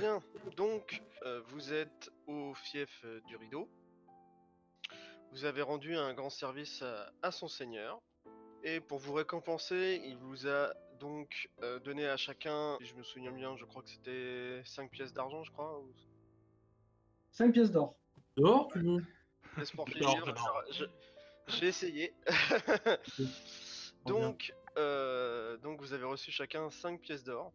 Bien, donc euh, vous êtes au fief euh, du rideau. Vous avez rendu un grand service à, à son seigneur. Et pour vous récompenser, il vous a donc euh, donné à chacun, si je me souviens bien, je crois que c'était 5 pièces d'argent, je crois. ou- 5 pièces d'or. Dehors, tu veux dehors. Je- J'ai essayé. donc, euh, donc vous avez reçu chacun 5 pièces d'or.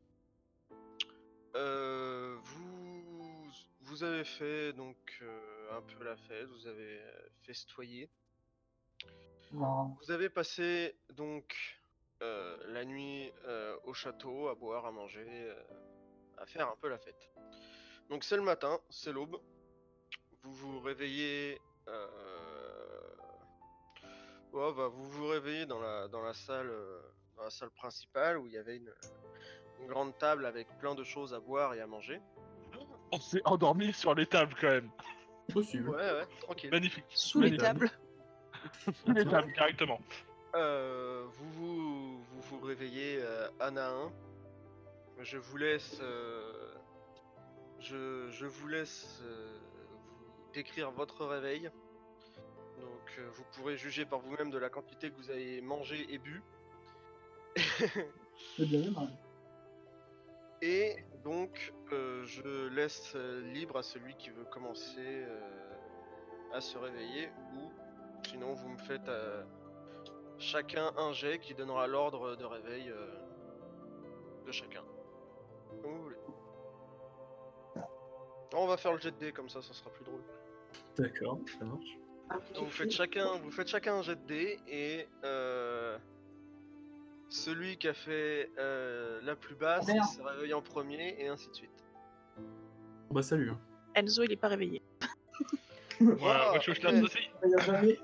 Euh, vous, vous avez fait donc euh, un peu la fête, vous avez euh, festoyé. Non. Vous avez passé donc la nuit au château, à boire, à manger, à faire un peu la fête. Donc c'est le matin, c'est l'aube. Vous vous réveillez. ouais, bah, vous vous réveillez dans la dans la salle dans la salle principale où il y avait une, une grande table avec plein de choses à boire et à manger. On s'est endormi sur les tables quand même. Possible. Ouais ouais, tranquille. Magnifique. Sous les tables. Sous les tables, directement. Euh, vous, vous vous vous réveillez euh, un à un. Je vous laisse. euh, je, je vous laisse euh, vous décrire votre réveil. Donc euh, vous pourrez juger par vous-même de la quantité que vous avez mangé et bu. C'est bien aimable. Et donc euh, je laisse euh, libre à celui qui veut commencer euh, à se réveiller ou sinon vous me faites euh, chacun un jet qui donnera l'ordre de réveil euh, de chacun. Comme vous voulez. On va faire le jet de dés comme ça, ça sera plus drôle. D'accord, ça marche. Donc vous faites chacun, vous faites chacun un jet de dés et euh, celui qui a fait euh, la plus basse Merde. se réveille en premier et ainsi de suite. Bah salut. hein. Enzo, il est pas réveillé. Voilà, Ah, moi, je je ok. lance aussi. Il n'y a jamais.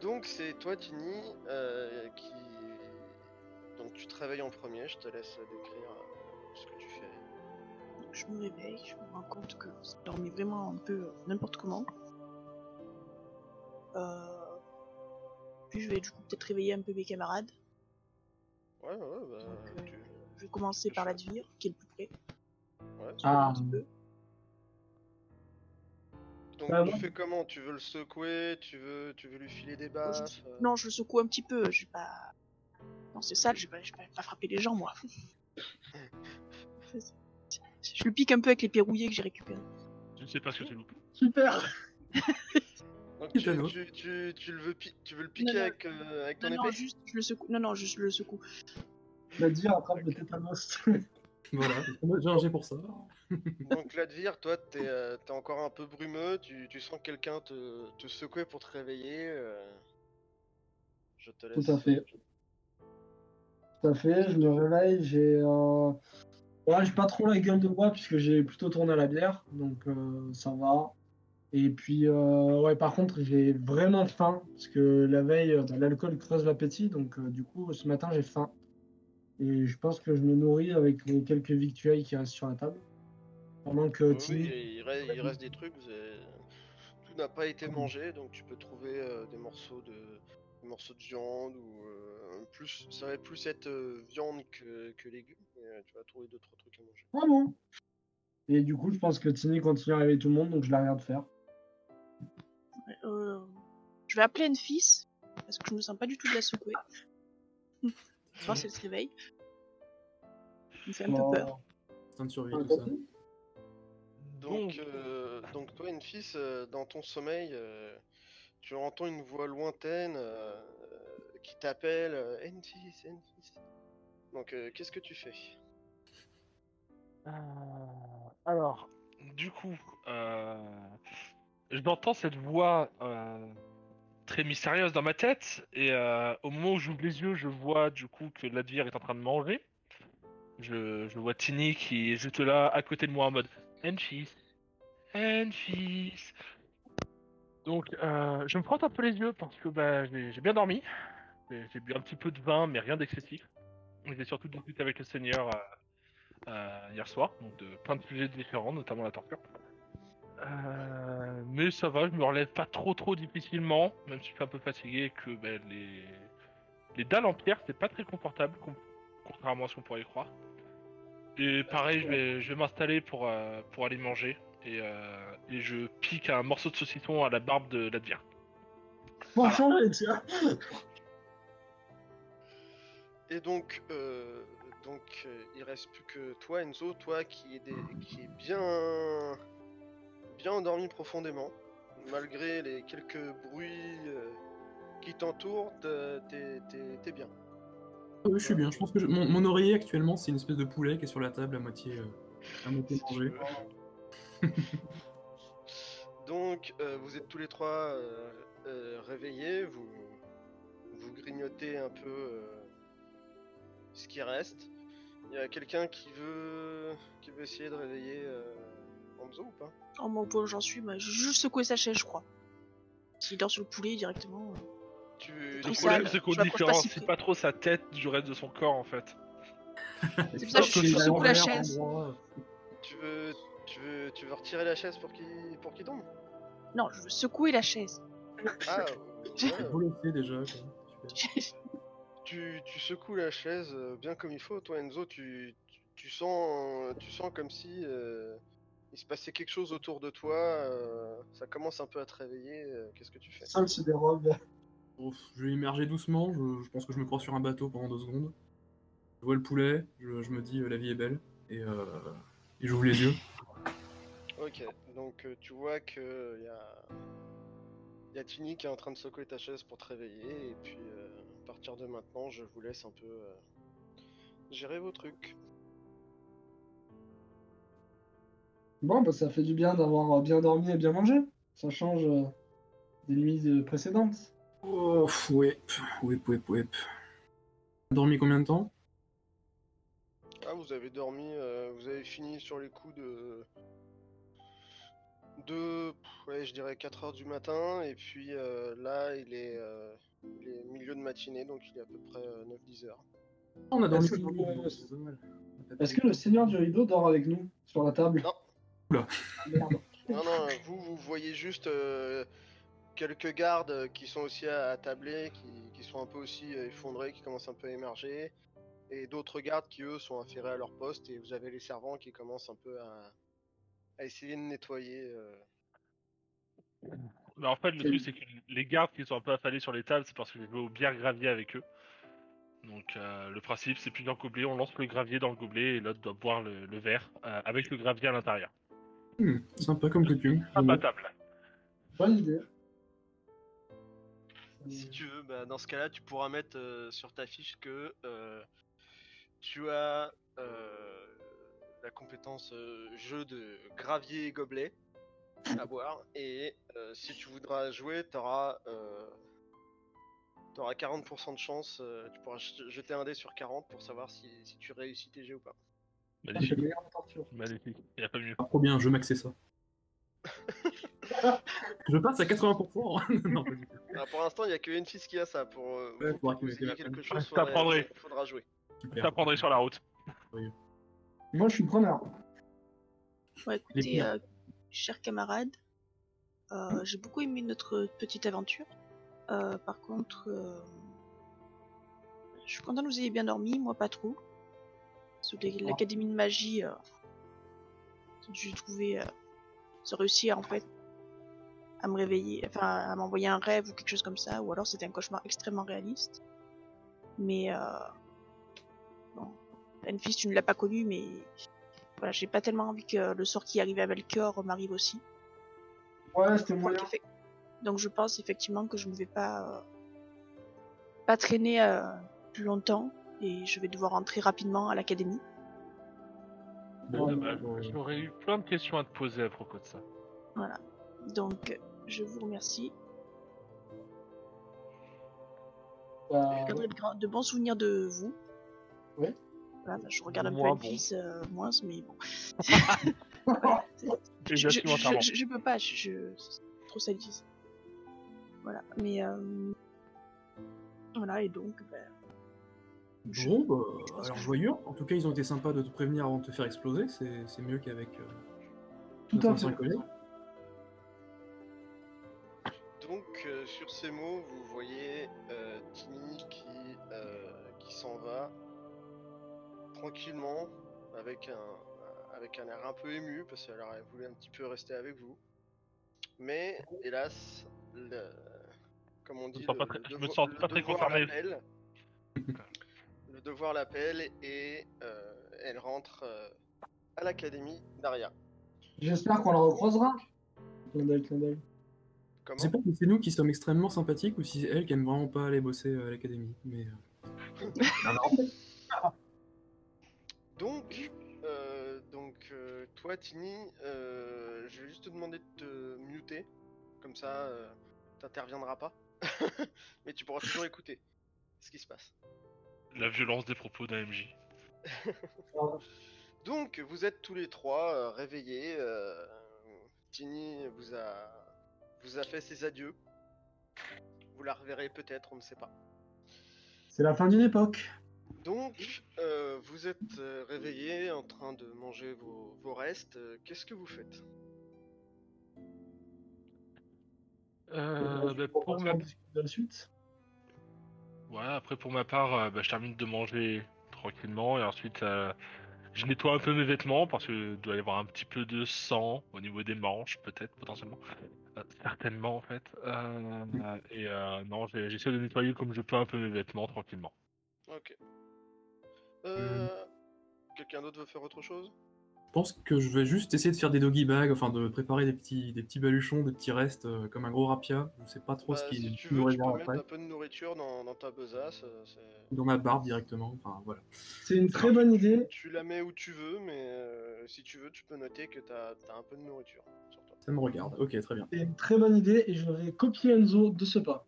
Donc c'est toi Dini euh, qui... Donc tu te réveilles en premier, je te laisse décrire euh, ce que tu fais. Donc, je me réveille, je me rends compte que je dormais vraiment un peu euh, n'importe comment. Euh... Puis je vais du coup peut-être réveiller un peu mes camarades. Ouais ouais bah... Donc, euh, tu- Je vais commencer par l'Advir, qui est le plus près. ouais. Ah. Un petit peu. Donc Bah, tu fais comment? Tu veux le secouer? Tu veux, tu veux lui filer des je- baffes? euh, Non, je le secoue un petit peu. Je vais pas. Non, c'est sale, je vais pas, je vais pas frapper les gens, moi. je le pique un peu avec les rouillés que j'ai récupérés. Je ne sais pas ce que c'est loupé. Super. Donc tu, Thanos. tu, tu, tu le veux pi- tu veux le piquer Non, non. avec, euh, avec ton Non, non, épée juste, je le secoue. Non, non, juste je le secoue. La dire attrape le tétanos. Voilà, j'ai un jet pour ça. Donc Ladvir, toi t'es euh, t'es encore un peu brumeux, tu, tu sens quelqu'un te, te secouer pour te réveiller. euh, Je te laisse. Tout à fait. Tout à fait, je me réveille, j'ai. Euh... Ouais, j'ai pas trop la gueule de bois puisque j'ai plutôt tourné à la bière, donc euh, ça va. Et puis, euh, ouais, par contre, j'ai vraiment faim parce que la veille, euh, bah, l'alcool creuse l'appétit, donc euh, du coup, ce matin, j'ai faim. Et je pense que je me nourris avec les quelques victuailles qui restent sur la table. Pendant que Oui, Timmy. il, reste, il reste des trucs, tout n'a pas été mangé, donc tu peux trouver euh, des morceaux de des morceaux de viande ou euh, plus ça va plus être viande que, que légumes, mais tu vas trouver d'autres trucs à manger. Ah bon? Et du coup, je pense que Timmy continue à réveiller tout le monde, donc je la regarde faire. Euh, je vais appeler une fils parce que je me sens pas du tout de la secouer. Voir si elle se réveille. Ça me fait un peu peur. Instinct de survie, tout ça. t'as fait Donc, euh, donc toi, une fils, euh, dans ton sommeil, euh, tu entends une voix lointaine euh, qui t'appelle euh, Enfis, Enfis. Donc, euh, qu'est-ce que tu fais? Euh, alors, du coup, euh, j'entends cette voix euh, très mystérieuse dans ma tête, et euh, au moment où j'ouvre les yeux, je vois du coup que l'Advir est en train de manger. Je, je vois Tini qui est juste là à côté de moi en mode Enfis, Enfis. Donc, euh, je me frotte un peu les yeux parce que bah, j'ai bien dormi. J'ai bu un petit peu de vin, mais rien d'excessif. J'ai surtout discuté avec le Seigneur hier soir, donc de plein de sujets différents, notamment la torture. Euh, mais ça va, je me relève pas trop trop difficilement, même si je suis un peu fatigué et que ben, les... les dalles en pierre c'est pas très confortable, contrairement à ce qu'on pourrait croire. Et pareil, je vais, je vais m'installer pour, euh, pour aller manger. Et, euh, et je pique un morceau de saucisson à la barbe de l'advient. Pour changer, tiens. Et donc, euh, donc euh, il reste plus que toi, Enzo, toi qui est, des- qui est bien, bien endormi profondément, malgré les quelques bruits euh, qui t'entourent, t'es- t'es t'es- t'es bien. Oui, je suis bien. Je pense que je- mon, mon oreiller actuellement, c'est une espèce de poulet qui est sur la table à moitié, euh, à moitié mangé. Donc, euh, vous êtes tous les trois euh, réveillés, vous, vous grignotez un peu ce qui reste. Il y a quelqu'un qui veut, qui veut essayer de réveiller Enzo ou pas? Oh, moi, au point où j'en suis, bah, j'ai juste secoué sa chaise, je crois. S'il dort sur le poulet directement. euh. tu, Le problème, c'est qu'on Je m'approche pas si différencie près. pas trop sa tête du reste de son corps en fait. C'est pour ça que je, Il la chaise. tu veux, tu veux, tu veux retirer la chaise pour qu'il, pour qu'il tombe? Non, je veux secouer la chaise. Ah, ouais. volonté déjà. quoi. Super. tu, tu secoues la chaise euh, bien comme il faut. Toi, Enzo, tu, tu, tu sens, tu sens comme si euh, il se passait quelque chose autour de toi. euh, ça commence un peu à te réveiller. euh, Qu'est-ce que tu fais? Ça, robes. Bon, je vais immerger doucement. Je, je pense que je me crois sur un bateau pendant deux secondes. Je vois le poulet. Je, je me dis euh, la vie est belle. Et, euh, et j'ouvre les yeux. Ok, donc euh, tu vois que y a, y a Tini qui est en train de secouer ta chaise pour te réveiller. Et puis, euh, à partir de maintenant, je vous laisse un peu euh, gérer vos trucs. Bon, bah, ça fait du bien d'avoir bien dormi et bien mangé. Ça change euh, des nuits euh, précédentes. Oh, ouais. Ouais, ouais, ouais. Dormi combien de temps? Ah, vous avez dormi, euh, vous avez fini sur les coups de. de. ouais, je dirais 4 heures du matin, et puis euh, là, il est, euh, il est milieu de matinée, donc il est à peu près 9-10 heures. On a dormi Est-ce que- le monde, c'est pas mal. Est-ce que le seigneur du rideau dort avec nous sur la table? Non. Oula. Non, non, vous, vous voyez juste euh, quelques gardes qui sont aussi à- attabler, qui, qui sont un peu aussi euh, effondrés, qui commencent un peu à émerger, et d'autres gardes qui, eux, sont affairés à leur poste, et vous avez les servants qui commencent un peu à, à essayer de nettoyer. euh, Mais en fait, le truc, c'est que les gardes qui sont un peu affalés sur les tables, c'est parce que je vais au bière gravier avec eux. Donc, euh, le principe, c'est plus d'un gobelet, on lance le gravier dans le gobelet et l'autre doit boire le, le verre euh, avec le gravier à l'intérieur. Hmm, sympa comme coutume. Imbattable. Bonne idée. Si tu veux, bah, dans ce cas-là, tu pourras mettre euh, sur ta fiche que euh, tu as euh, la compétence euh, jeu de gravier et gobelet à boire. Et euh, si tu voudras jouer, tu auras, 40% de chance. euh, tu pourras jeter un dé sur 40 pour savoir si, si tu réussis tes jets ou pas. Torture. Magnifique. Il a pas mieux. Ah, trop bien, je maxer ça. je passe à 80%. non. Alors, pour l'instant, il n'y a que Enfis qui a ça. Pour euh, Ouais, faudra pour la quelque peine. chose, Je t'apprendrai. faudra, faudra jouer. Je Super. t'apprendrai sur la route. Moi, je suis preneur. Ouais, écoutez, euh, chers camarades, euh, j'ai beaucoup aimé notre petite aventure. Euh, par contre, euh, je suis content que vous ayez bien dormi, moi pas trop. L'académie de magie, euh, j'ai trouvé, euh, ça réussit en fait à me réveiller, enfin à m'envoyer un rêve ou quelque chose comme ça, ou alors c'était un cauchemar extrêmement réaliste. Mais euh, bon, Enfis, tu ne l'as pas connu, mais voilà, j'ai pas tellement envie que le sort qui arrive à Melchior m'arrive aussi. Ouais, c'était Donc, moyen. effe- Donc je pense effectivement que je ne vais pas euh, pas traîner euh, plus longtemps et je vais devoir rentrer rapidement à l'académie. Bon, Dommage. bon, J'aurais eu plein de questions à te poser à propos de ça. Voilà. Donc je vous remercie. Bah, Je garderai de, bons souvenirs de vous. Ouais. Voilà, bah, je regarde un Moi, peu bon. Elvis, euh, moins, mais bon. Je, je, je- je peux pas, je, trop sadiste. Voilà, mais euh, voilà et donc je- Bon, bah, je alors joyeux. En tout cas, ils ont été sympas de te prévenir avant de te faire exploser. C'est c'est mieux qu'avec euh, Tout à ancien fait. collègue. Donc, euh, sur ces mots, vous voyez euh, Tini qui, euh, qui s'en va tranquillement avec un, avec un air un peu ému parce qu'elle aurait voulu un petit peu rester avec vous. Mais hélas, le- comme on dit, sens le, pas très- le je me sens le pas très concerné. l'appelle. le devoir l'appelle et euh, elle rentre euh, à l'académie d'Aria. J'espère qu'on la recroisera. Clin d'œil, clin d'œil. Je Comment sais pas si c'est nous qui sommes extrêmement sympathiques ou si c'est elle qui aime vraiment pas aller bosser à l'académie. Mais. euh, Donc, euh, donc euh, toi, Tini, euh, je vais juste te demander de te muter, comme ça, euh, t'interviendras pas, mais tu pourras toujours écouter ce qui se passe. La violence des propos d'un MJ. Donc, vous êtes tous les trois euh, réveillés. euh, Tini vous a, vous a fait ses adieux. Vous la reverrez peut-être, on ne sait pas. C'est la fin d'une époque. Donc, euh, vous êtes réveillés en train de manger vos, vos restes. Qu'est-ce que vous faites? Euh, bah, On pour ma... la suite. Après pour ma part, euh, bah, je termine de manger tranquillement et ensuite euh, je nettoie un peu mes vêtements parce que doit y avoir un petit peu de sang au niveau des manches, peut-être potentiellement, Euh, certainement en fait. Et euh, non, j'essaie de nettoyer comme je peux un peu mes vêtements tranquillement. Ok. Quelqu'un d'autre veut faire autre chose? Pense que je vais juste essayer de faire des doggy bags, enfin de préparer des petits, des petits baluchons, des petits restes euh, comme un gros rapia. Je sais pas trop Bah, ce qui Si tu veux, tu peux mettre un peu de nourriture dans, dans ta besace. euh, Dans ma barbe directement. Enfin voilà. C'est une très bonne idée. Tu la mets où tu veux, mais euh, si tu veux, tu peux noter que t'as as un peu de nourriture sur toi. Ça me regarde. Ok, très bien. C'est une très bonne idée et je vais copier Enzo de ce pas.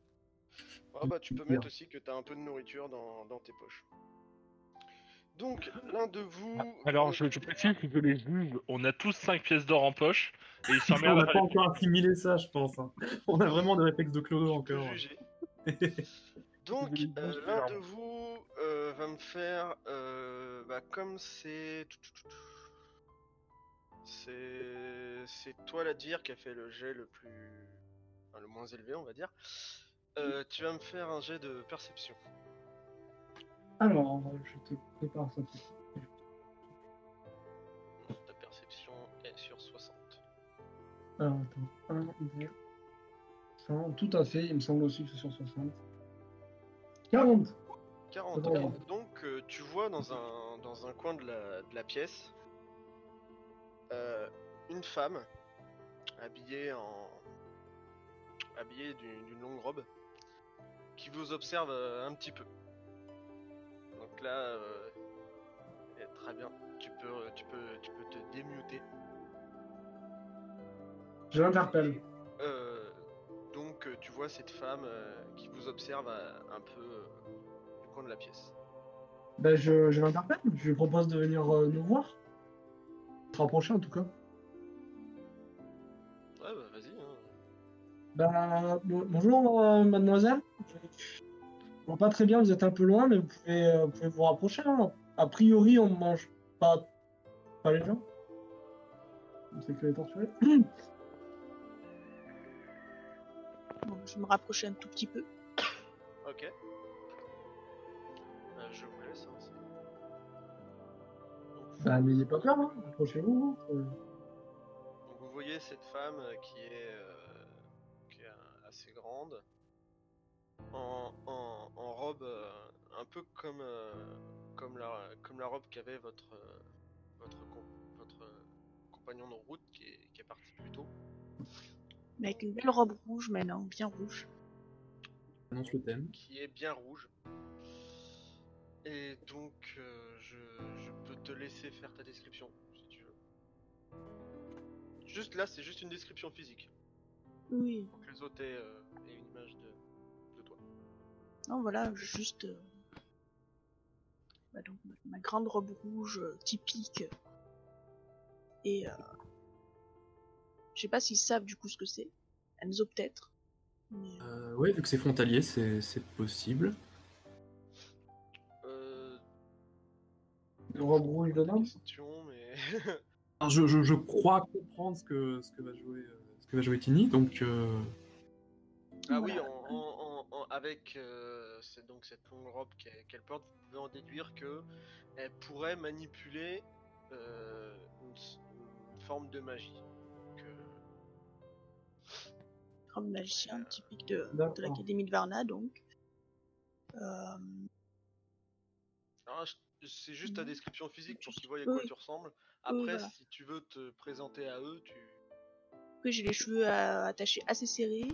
Ah bah tu peux mettre aussi que t'as un peu de nourriture dans, dans tes poches. Donc, l'un de vous... Alors je, je précise que les juges, on a tous 5 pièces d'or en poche et ils On n'a pas encore assimilé ça, je pense. hein. On a vraiment des réflexes de clodo encore. Donc, euh, l'un de vous euh, va me faire... euh, bah, comme c'est... C'est... C'est toi la dire qui a fait le jet le plus... enfin, le moins élevé, on va dire. Euh, tu vas me faire un jet de perception. Alors, je te prépare ça. Ta perception est sur 60. Alors, attends. 1, 2, 100. Tout à fait, il me semble aussi que c'est sur 60. 40 40. C'est bon. ok. Donc euh, tu vois dans un, dans un coin de la, de la pièce euh, une femme habillée en habillée d'une d'une longue robe qui vous observe euh, un petit peu. Donc là, euh, très bien. Tu peux, euh, tu peux, tu peux te démuter. Je l'interpelle. Euh, donc tu vois cette femme euh, qui vous observe un peu du coin de la pièce. Ben, je, je l'interpelle. Je lui propose de venir nous voir. Se rapprocher en tout cas. Ouais, bah vas-y. Hein. Bah, bon- bonjour mademoiselle. Je pas très bien, vous êtes un peu loin, mais vous pouvez, euh, vous, pouvez vous rapprocher. hein. A priori, on ne mange pas, pas les gens. On sait que les torturés. Bon, je vais me rapprocher un tout petit peu. Ok. Euh, je vous laisse. hein, c'est- Donc, Bah, n'ayez pas peur, hein. approchez-vous. hein. Euh, donc vous voyez cette femme euh, qui est, euh, qui est euh, assez grande, en, en- en robe euh, un peu comme, euh, comme, la, comme la robe qu'avait votre, euh, votre, com- votre compagnon de route qui est, qui est parti plus tôt. Mais avec une belle robe rouge maintenant, bien rouge. Annonce le thème. qui est bien rouge. Et donc, euh, je, je peux te laisser faire ta description, si tu veux. Juste là, c'est juste une description physique. Oui. Pour que les autres aient, euh, aient une image de. Non, voilà, juste. euh, bah, donc, ma- grande robe rouge euh, typique. Et. euh, Je sais pas s'ils savent du coup ce que c'est. Enzo peut-être. Mais, ouais, vu que c'est frontalier, c'est c'est possible. Euh, Une robe rouge question, mais. Alors, je, je, je crois comprendre ce que, ce que va jouer, ce que va jouer Tini, donc euh, ah oui, Voilà. en, en- en- en- avec euh, donc cette longue robe qu'elle porte, vous pouvez en déduire que elle pourrait manipuler euh, une, forme de magie. Donc, euh, Comme magicien typique de, l'académie de Varna, donc. Euh, je- c'est juste ta description physique pour qu'ils voient à Oui, quoi oui. tu ressembles. Oui, Après, voilà. si tu veux te présenter à eux, tu. Après, j'ai les cheveux euh, attachés assez serrés.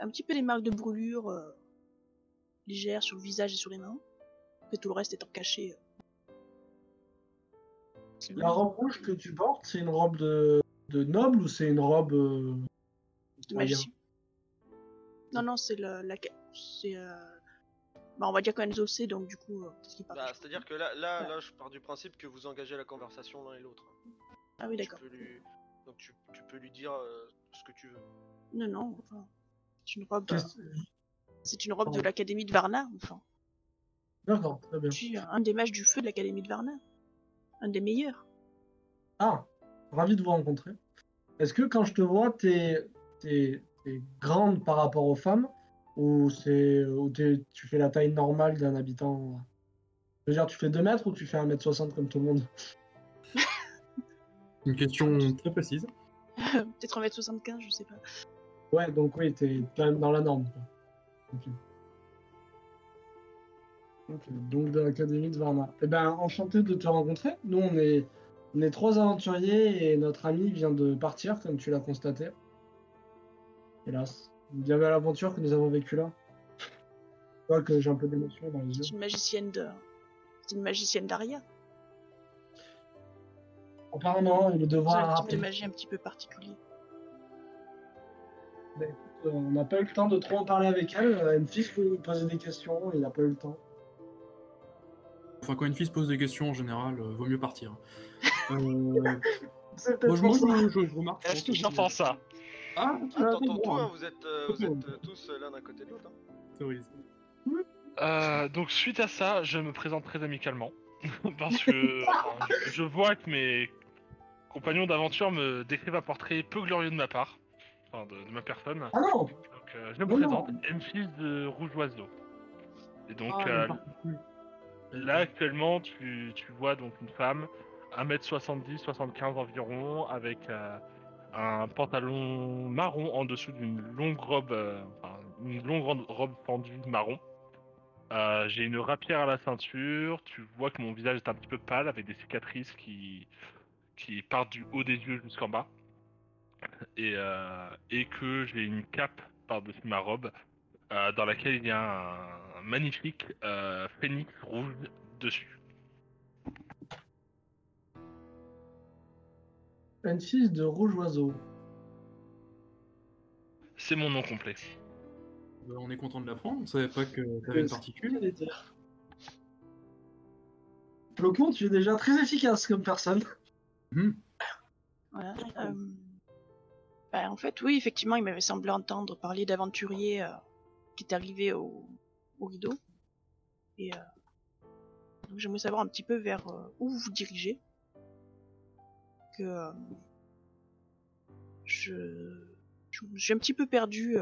Un petit peu des marques de brûlure euh, légères sur le visage et sur les mains. Après, tout le reste étant caché. euh. La robe rouge que tu portes, c'est une robe de, de noble ou c'est une robe. euh, de magicien. Non, non, c'est la. ca- C'est. euh, Bah, on va dire qu'Enzo sait, donc du coup, euh, qu'est-ce qu'il parle Bah, c'est-à-dire que là, là, Ouais. là, je pars du principe que vous engagez la conversation l'un et l'autre. Ah oui, d'accord. lui- Donc tu, tu peux lui dire euh, ce que tu veux. Non, non, enfin. C'est une robe. euh, C'est une robe de l'académie de Varna, enfin. D'accord, très bien. Je suis un des mages du feu de l'académie de Varna. Un des meilleurs. Ah, ravi de vous rencontrer. Est-ce que quand je te vois, t'es es, grande par rapport aux femmes ou c'est tu fais la taille normale d'un habitant? Je veux dire, tu fais 2 mètres ou tu fais 1m60 comme tout le monde? Une question très précise. Peut-être 1m75, je sais pas. Ouais, donc oui, t'es quand même dans la norme. quoi. Ok. Ok, Donc de l'Académie de Varna. Eh ben, enchanté de te rencontrer. Nous, on est, on est trois aventuriers et notre ami vient de partir, comme tu l'as constaté. Hélas. Bien belle aventure que nous avons vécue là. Je vois que j'ai un peu d'émotion dans les yeux. C'est une magicienne de. C'est une magicienne d'Aria. Apparemment, il C'est devra un type de magie un petit peu particulier. Euh, On n'a pas eu le temps de trop en parler avec elle. Euh, Une fille peut lui poser des questions, il n'a pas eu le temps. Enfin, quand une fille se pose des questions, en général, euh, vaut mieux partir. Euh, moi, je, moi, ça. je, je- je remarque. Est-ce que j'entends ça Ah, Ah, t'entends tout, hein, vous êtes, euh, vous êtes euh, tous l'un d'un côté de l'autre. hein. Euh, donc suite à ça, je me présente très amicalement parce que enfin, je, je vois que mes compagnons d'aventure me décrivent un portrait peu glorieux de ma part, enfin de, de ma personne. Ah non Donc euh, je me Non, présente, non. M-Fils de Rouge Oiseau. Et donc Ah, euh, là actuellement, tu, tu vois donc une femme, 1m70, 75 environ, avec euh, un pantalon marron en dessous d'une longue robe, euh, enfin, une longue ro- robe pendue marron. Euh, J'ai une rapière à la ceinture. Tu vois que mon visage est un petit peu pâle avec des cicatrices qui, qui partent du haut des yeux jusqu'en bas. Et, euh, et que j'ai une cape par-dessus ma robe euh, dans laquelle il y a un magnifique euh, phénix rouge dessus. Un fils de rouge oiseau. C'est mon nom complet. On est content de l'apprendre. On savait pas que t'avais une particule. Flocon, tu es déjà très efficace comme personne. Voilà. Euh, bah, en fait, oui, effectivement, il m'avait semblé entendre parler d'aventuriers euh, qui est arrivé au, au rideau. Et euh, j'aimerais savoir un petit peu vers euh, où vous vous dirigez. Que euh, je, suis un petit peu perdu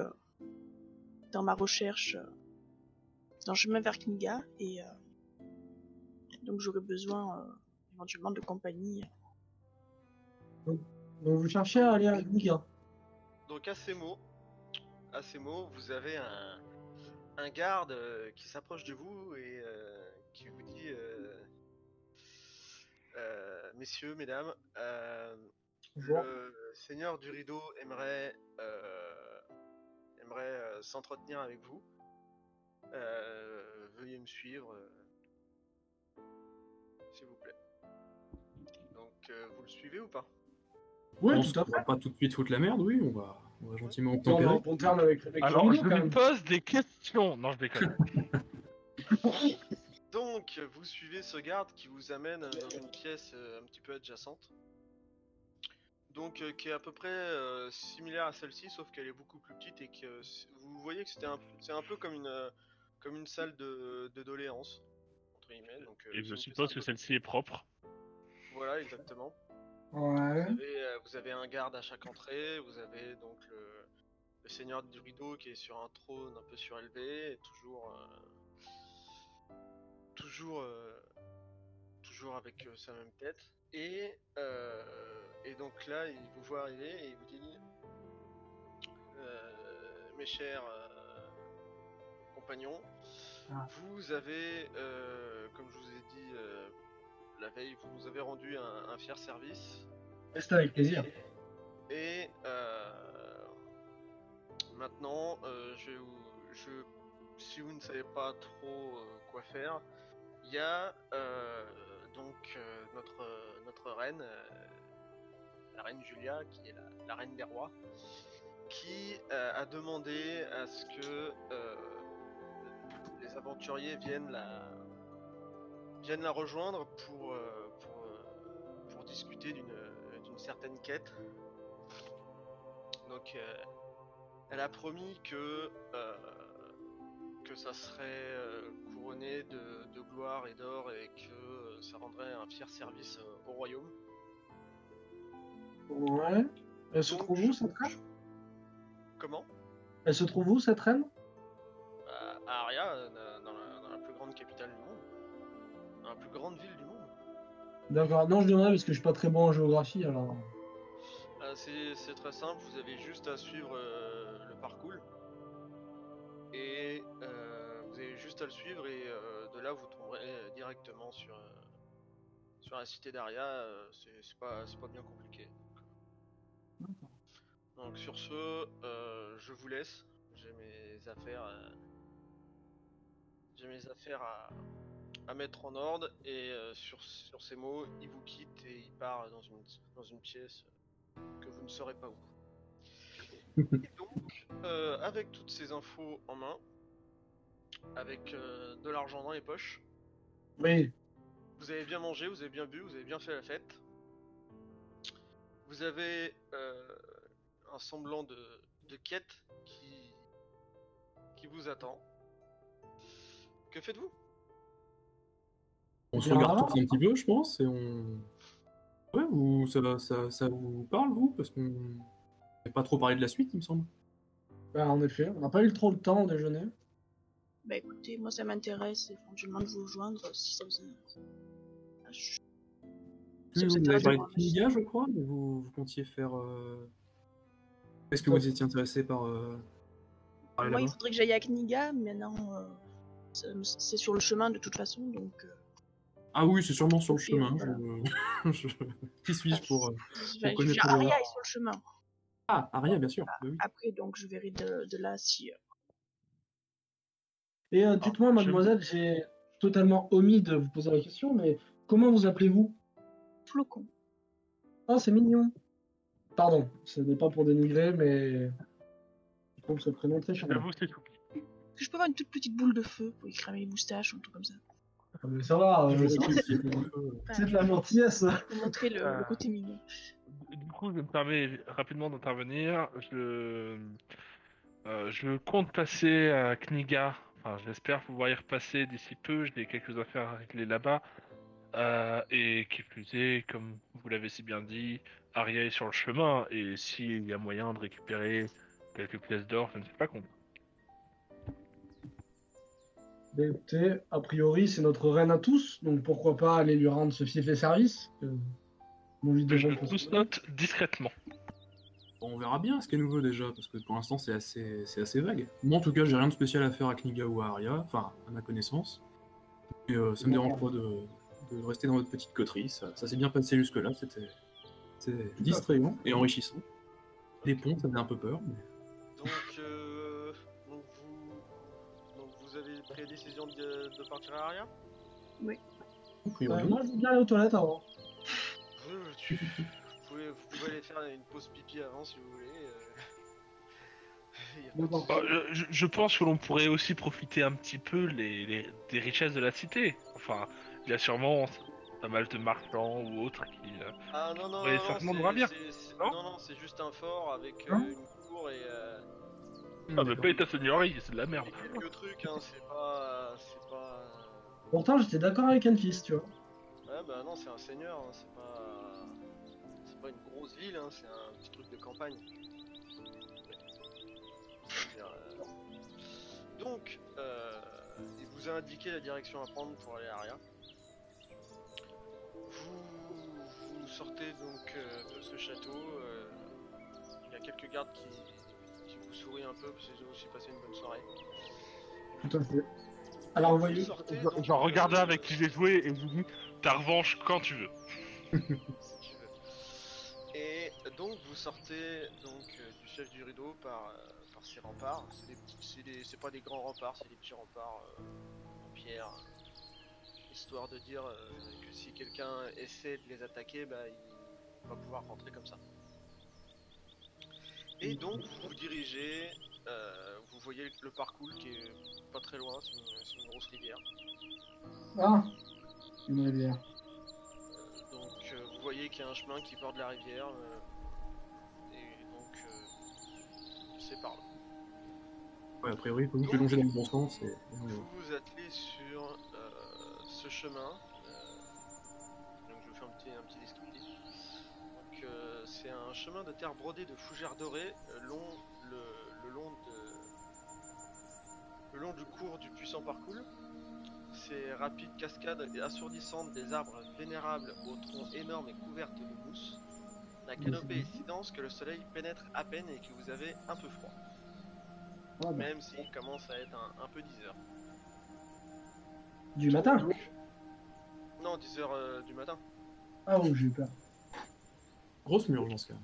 dans ma recherche dans le chemin vers Kniga et donc j'aurais besoin éventuellement de compagnie. Donc vous cherchez à aller à Kniga? Donc à ces mots, à ces mots, vous avez un, un garde euh, qui s'approche de vous et euh, qui vous dit, euh, messieurs, mesdames, le seigneur du rideau aimerait, aimerait s'entretenir avec vous. Veuillez me suivre, s'il vous plaît. Donc vous le suivez ou pas? Oui, on tout à va fait. pas tout de suite foutre la merde, oui, on va, on va gentiment tempérer. bon terme avec mec Alors je quand lui même. pose des questions. Non, je déconne. Donc, vous suivez ce garde qui vous amène dans une pièce euh, un petit peu adjacente. Donc, euh, qui est à peu près euh, similaire à celle-ci, sauf qu'elle est beaucoup plus petite et que euh, c- vous voyez que c'était un, c'est un peu comme une, euh, comme une salle de, de doléances entre guillemets. Donc, euh, Et je suppose que peu- celle-ci est propre. Voilà, exactement. Ouais. Vous avez, euh, vous avez un garde à chaque entrée. Vous avez donc le, le seigneur du rideau qui est sur un trône un peu surélevé, et toujours, euh, toujours, euh, toujours avec euh, sa même tête. Et, et donc là, il vous voit arriver et il vous dit Mes chers compagnons, Ah. vous avez, comme je vous ai dit la veille, vous nous avez rendu un, un fier service. Reste avec plaisir. Et euh, maintenant, euh, je, si vous ne savez pas trop euh, quoi faire, il y a donc notre, notre reine, la reine Julia, qui est la, la reine des rois, qui a demandé à ce que les aventuriers viennent la, viennent la rejoindre pour, euh, pour, euh, pour discuter d'une d'une certaine quête. Donc, euh, elle a promis que, euh, que ça serait euh, couronné de, de gloire et d'or et que euh, ça rendrait un fier service euh, au royaume. Ouais. Elle se Donc, trouve où cette reine? Comment? Elle se trouve où cette reine? À Aria, euh, dans la, dans la plus grande capitale du monde. Dans la plus grande ville du monde. D'accord. Non, je demandais parce que je suis pas très bon en géographie alors. Euh, c'est c'est très simple, vous avez juste à suivre euh, le parcours. Et euh, vous avez juste à le suivre et de là vous tomberez directement sur, sur la cité d'Aria. c'est c'est pas, c'est pas bien compliqué. Donc sur ce, je vous laisse. J'ai mes affaires. J'ai mes affaires à, à mettre en ordre et euh, sur, sur ces mots, il vous quitte et il part dans une, dans une pièce que vous ne saurez pas où. Et donc, euh, avec toutes ces infos en main, avec euh, de l'argent dans les poches, Oui. vous avez bien mangé, vous avez bien bu, vous avez bien fait la fête. Vous avez un semblant de, de quête qui, qui vous attend. Que faites-vous? On se regarde tous un petit peu, je pense, et on. Ouais, vous, ça, ça, ça vous parle, vous Parce qu'on n'a pas trop parlé de la suite, il me semble. Bah, en effet, on n'a pas eu trop le temps au déjeuner. Bah écoutez, moi ça m'intéresse éventuellement de vous rejoindre si ça vous intéresse. Ah, je- vous vous avez parlé de je crois, mais vous, vous comptiez faire. euh, Est-ce que vous étiez intéressé par. euh, par Moi il faudrait que j'aille à Kniga, mais non, euh, c'est- c'est sur le chemin de toute façon, donc... euh, Ah oui, c'est sûrement sur le chemin. voilà. je- je- Qui suis-je pour. euh, je vais- connaître Aria est sur le chemin. Ah, Aria, bien sûr. bah oui. Après, donc je verrai de, de là si... euh, Et euh, dites-moi, je- mademoiselle, j'ai totalement omis de vous poser la question, mais comment vous appelez-vous? Flocon. Oh, c'est mignon. Pardon, ce n'est pas pour dénigrer, mais je trouve ce prénom très charmant. J'avoue, c'est. Est-ce que je peux avoir une toute petite boule de feu pour y cramer les moustaches ou un truc comme ça Ah, mais ça va, euh, c'est de la gentillesse. Pour montrer le, Euh. le côté mignon. Du coup, je me permets rapidement d'intervenir. Je, euh, je compte passer à Kniga. Enfin, j'espère pouvoir y repasser d'ici peu. J'ai quelques affaires à régler là-bas. Euh, et qui plus est, comme vous l'avez si bien dit, Aria est sur le chemin. Et s'il y a moyen de récupérer quelques pièces d'or, je ne sais pas compte. Mais écoutez, a priori, c'est notre reine à tous, donc pourquoi pas aller lui rendre ce fief et service que Je le tous note discrètement. Bon, on verra bien ce qu'elle nous veut déjà, parce que pour l'instant c'est assez, c'est assez vague. Moi en tout cas, j'ai rien de spécial à faire à Kniga ou à Aria, enfin à ma connaissance. Et euh, ça me dérange pas de, de rester dans votre petite coterie, ça, ça s'est bien passé jusque-là, c'était c'était distrayant et enrichissant. Les ponts, ça faisait un peu peur, mais décision de, de partir à Aria priori, Euh, moi, je veux bien aller aux toilettes avant. Euh, tu- vous, pouvez, vous pouvez aller faire une pause pipi avant si vous voulez. euh. Y a pas de Bon, souci. Bah, je- je, je pense que l'on pourrait aussi profiter un petit peu les, les- des richesses de la cité. Enfin, il y a sûrement pas mal de marchands ou autres qui. euh, Ah non, non, Ouais, non, certainement c'est- ravir. c'est- c'est- Non non, non, c'est juste un fort avec euh, Hein une cour et, euh, Ah, mais pas ta seigneurie, c'est de la merde. et quelques trucs, hein, c'est pas. C'est pas. Pourtant, j'étais d'accord avec Anne-Fils, tu vois. Ouais, bah non, c'est un seigneur, hein, c'est pas. C'est pas une grosse ville, hein, c'est un petit truc de campagne. Euh, Donc, euh, il vous a indiqué la direction à prendre pour aller à Aria. sortez donc euh, de ce château. euh, Il y a quelques gardes qui vous sourient un peu parce qu'ils ont aussi passé une bonne soirée. Tout à fait. Alors, vous voyez, sortez, Je, donc, je regarde euh, avec qui j'ai joué et vous dis ta revanche quand tu veux. si tu veux. Et donc vous sortez donc euh, du chef du rideau par, euh, par ces remparts. C'est des petits- c'est des- c'est pas des grands remparts, c'est des petits remparts euh, en pierre, histoire de dire euh, que si quelqu'un essaie de les attaquer, bah, il va pouvoir rentrer comme ça. Et donc vous vous dirigez, euh, vous voyez le parcours qui est pas très loin, c'est une, c'est une grosse rivière. ah, une rivière. Donc euh, vous voyez qu'il y a un chemin qui borde la rivière. euh, et donc euh, c'est par là. Ouais, a priori, il faut juste longer dans le bon sens et. Vous vous attelez sur euh, ce chemin. euh, donc je vous fais un petit, un petit descriptif. Donc euh, c'est un chemin de terre brodée de fougères dorées euh, long, le, le long de le long du cours du puissant parcours. Ces rapides cascades et assourdissantes des arbres vénérables aux troncs énormes et couvertes de mousse. La canopée est si dense que le soleil pénètre à peine et que vous avez un peu froid, Ah, bah, même s'il commence à être un, un peu 10 heures. Du matin? Non, 10 heures euh, du matin. Ah, oh, j'ai eu peur. Grosse mur dans ce cas.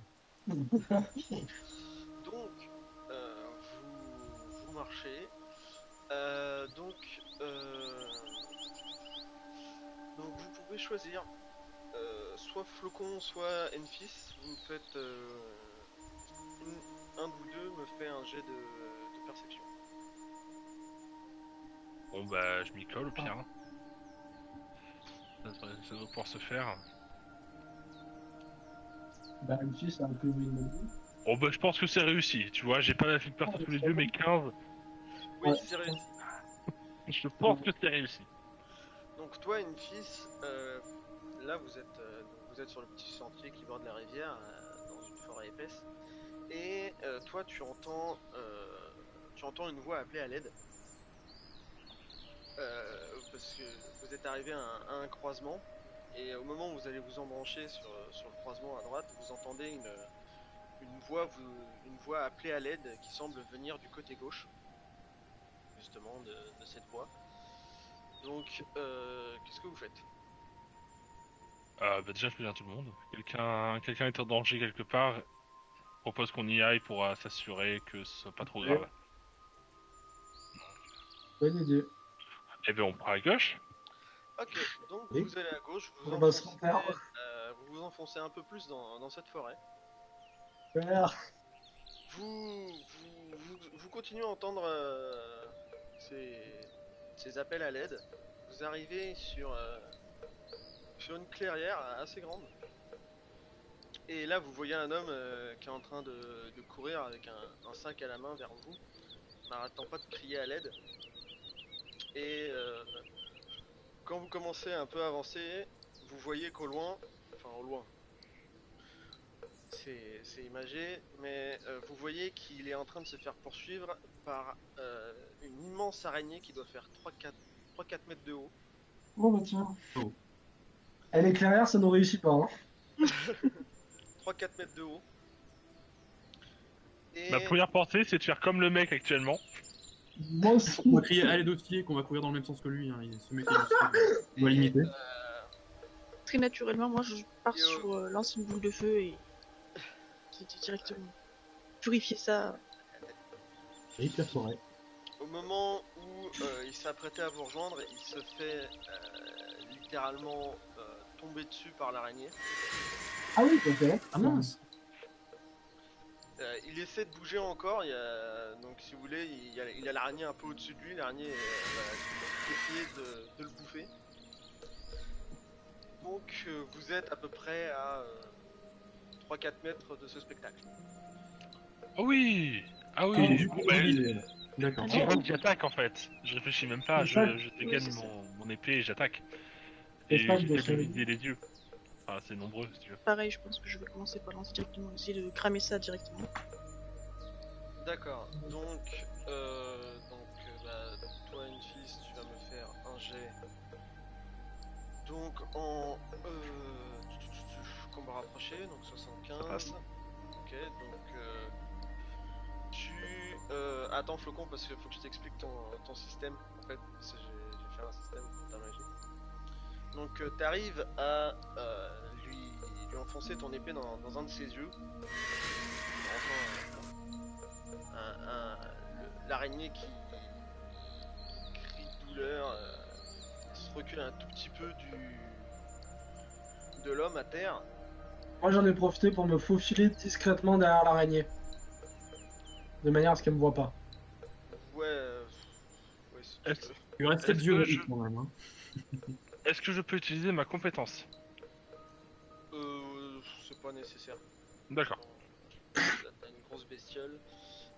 Donc, euh, vous, vous marchez. Euh, donc, euh, donc, vous pouvez choisir euh, soit Flocon, soit Enfis. Vous me faites. euh, une- un de vous deux me fait un jet de, de perception. Bon bah je m'y colle au pire. hein. Ça doit pouvoir se faire. Bah, ici, c'est un peu une Bon bah je pense que c'est réussi, tu vois, j'ai pas la fiche perso sous les yeux mais 15, Oui, Ouais. c'est réussi. je pense que c'est réussi. Donc toi, une fils, euh, là vous êtes, euh, vous êtes sur le petit sentier qui borde la rivière, euh, dans une forêt épaisse, et euh, toi tu entends, euh, tu entends une voix appeler à l'aide, Euh, parce que vous êtes arrivé à un, à un croisement, et au moment où vous allez vous embrancher sur, sur le croisement à droite, vous entendez une, une voix, vous, une voix appeler à l'aide qui semble venir du côté gauche, justement de, de cette voix. Donc, euh, qu'est-ce que vous faites? Euh, bah déjà je préviens tout le monde. Quelqu'un quelqu'un est en danger quelque part, propose qu'on y aille pour euh, s'assurer que ce soit pas trop grave. Bonne idée. Eh ben on part à gauche. Ok, donc Oui. vous allez à gauche, vous On enfoncez, euh, vous vous enfoncez un peu plus dans, dans cette forêt. Vous, vous, vous, continuez à entendre euh, ces, ces appels à l'aide. Vous arrivez sur, euh, sur une clairière assez grande. Et là, vous voyez un homme euh, qui est en train de, de courir avec un, un sac à la main vers vous, n'arrêtant pas de crier à l'aide. Et euh, quand vous commencez à un peu avancer, vous voyez qu'au loin, enfin au loin, c'est c'est imagé, mais euh, vous voyez qu'il est en train de se faire poursuivre par euh, une immense araignée qui doit faire 3-4 mètres de haut. Bon, bah tiens. Oh. Elle est clairière, ça nous réussit pas. Hein. 3-4 mètres de haut. Et Ma première pensée c'est de faire comme le mec actuellement. Moi aussi. On va crier à l'aide aussi qu'on va courir dans le même sens que lui. Hein. Il se met. On va limiter. euh, Très naturellement, moi je pars sur euh, lancer une boule de feu et qui était directement purifier ça. Et Pierre Forêt. au moment où euh, il s'apprêtait à vous rejoindre, il se fait euh, littéralement euh, tomber dessus par l'araignée. Ah oui, ok. Ah mince Euh, il essaie de bouger encore, il y a... donc si vous voulez, il y a, il y a l'araignée un peu au-dessus de lui, l'araignée euh, va essayer de, de le bouffer. Donc euh, vous êtes à peu près à euh, 3-4 mètres de ce spectacle. Oh oui Ah Et oui du coup, est- D'accord. Direct, j'attaque en fait. Je réfléchis même pas, je, je Oui, dégaine mon, mon épée et j'attaque. Et je les yeux. Enfin, c'est nombreux si tu veux. Pareil, je pense que je vais commencer par lancer directement, essayer de cramer ça directement. D'accord, donc, euh, donc euh, bah, toi, une fille, tu vas me faire un jet. Donc, en. Euh, combat rapproché, donc 75. Ça passe. Ok, donc euh, tu. Euh, attends, Flocon, parce qu'il faut que je t'explique ton, ton système. En fait, parce que j'ai j'ai fait un système pour ta magie. Donc, tu t'arrives à euh, lui, lui enfoncer ton épée dans, dans un de ses yeux. L'araignée qui, qui crie de douleur euh, se recule un tout petit peu du de l'homme à terre. Moi, j'en ai profité pour me faufiler discrètement derrière l'araignée. De manière à ce qu'elle me voit pas. Ouais. euh, ouais, si tu Est-ce- veux. Il reste Est-ce 7 yeux que magiques, je- quand même. hein. Est-ce que je peux utiliser ma compétence Euh, c'est pas nécessaire. D'accord. T'as t'as une grosse bestiole.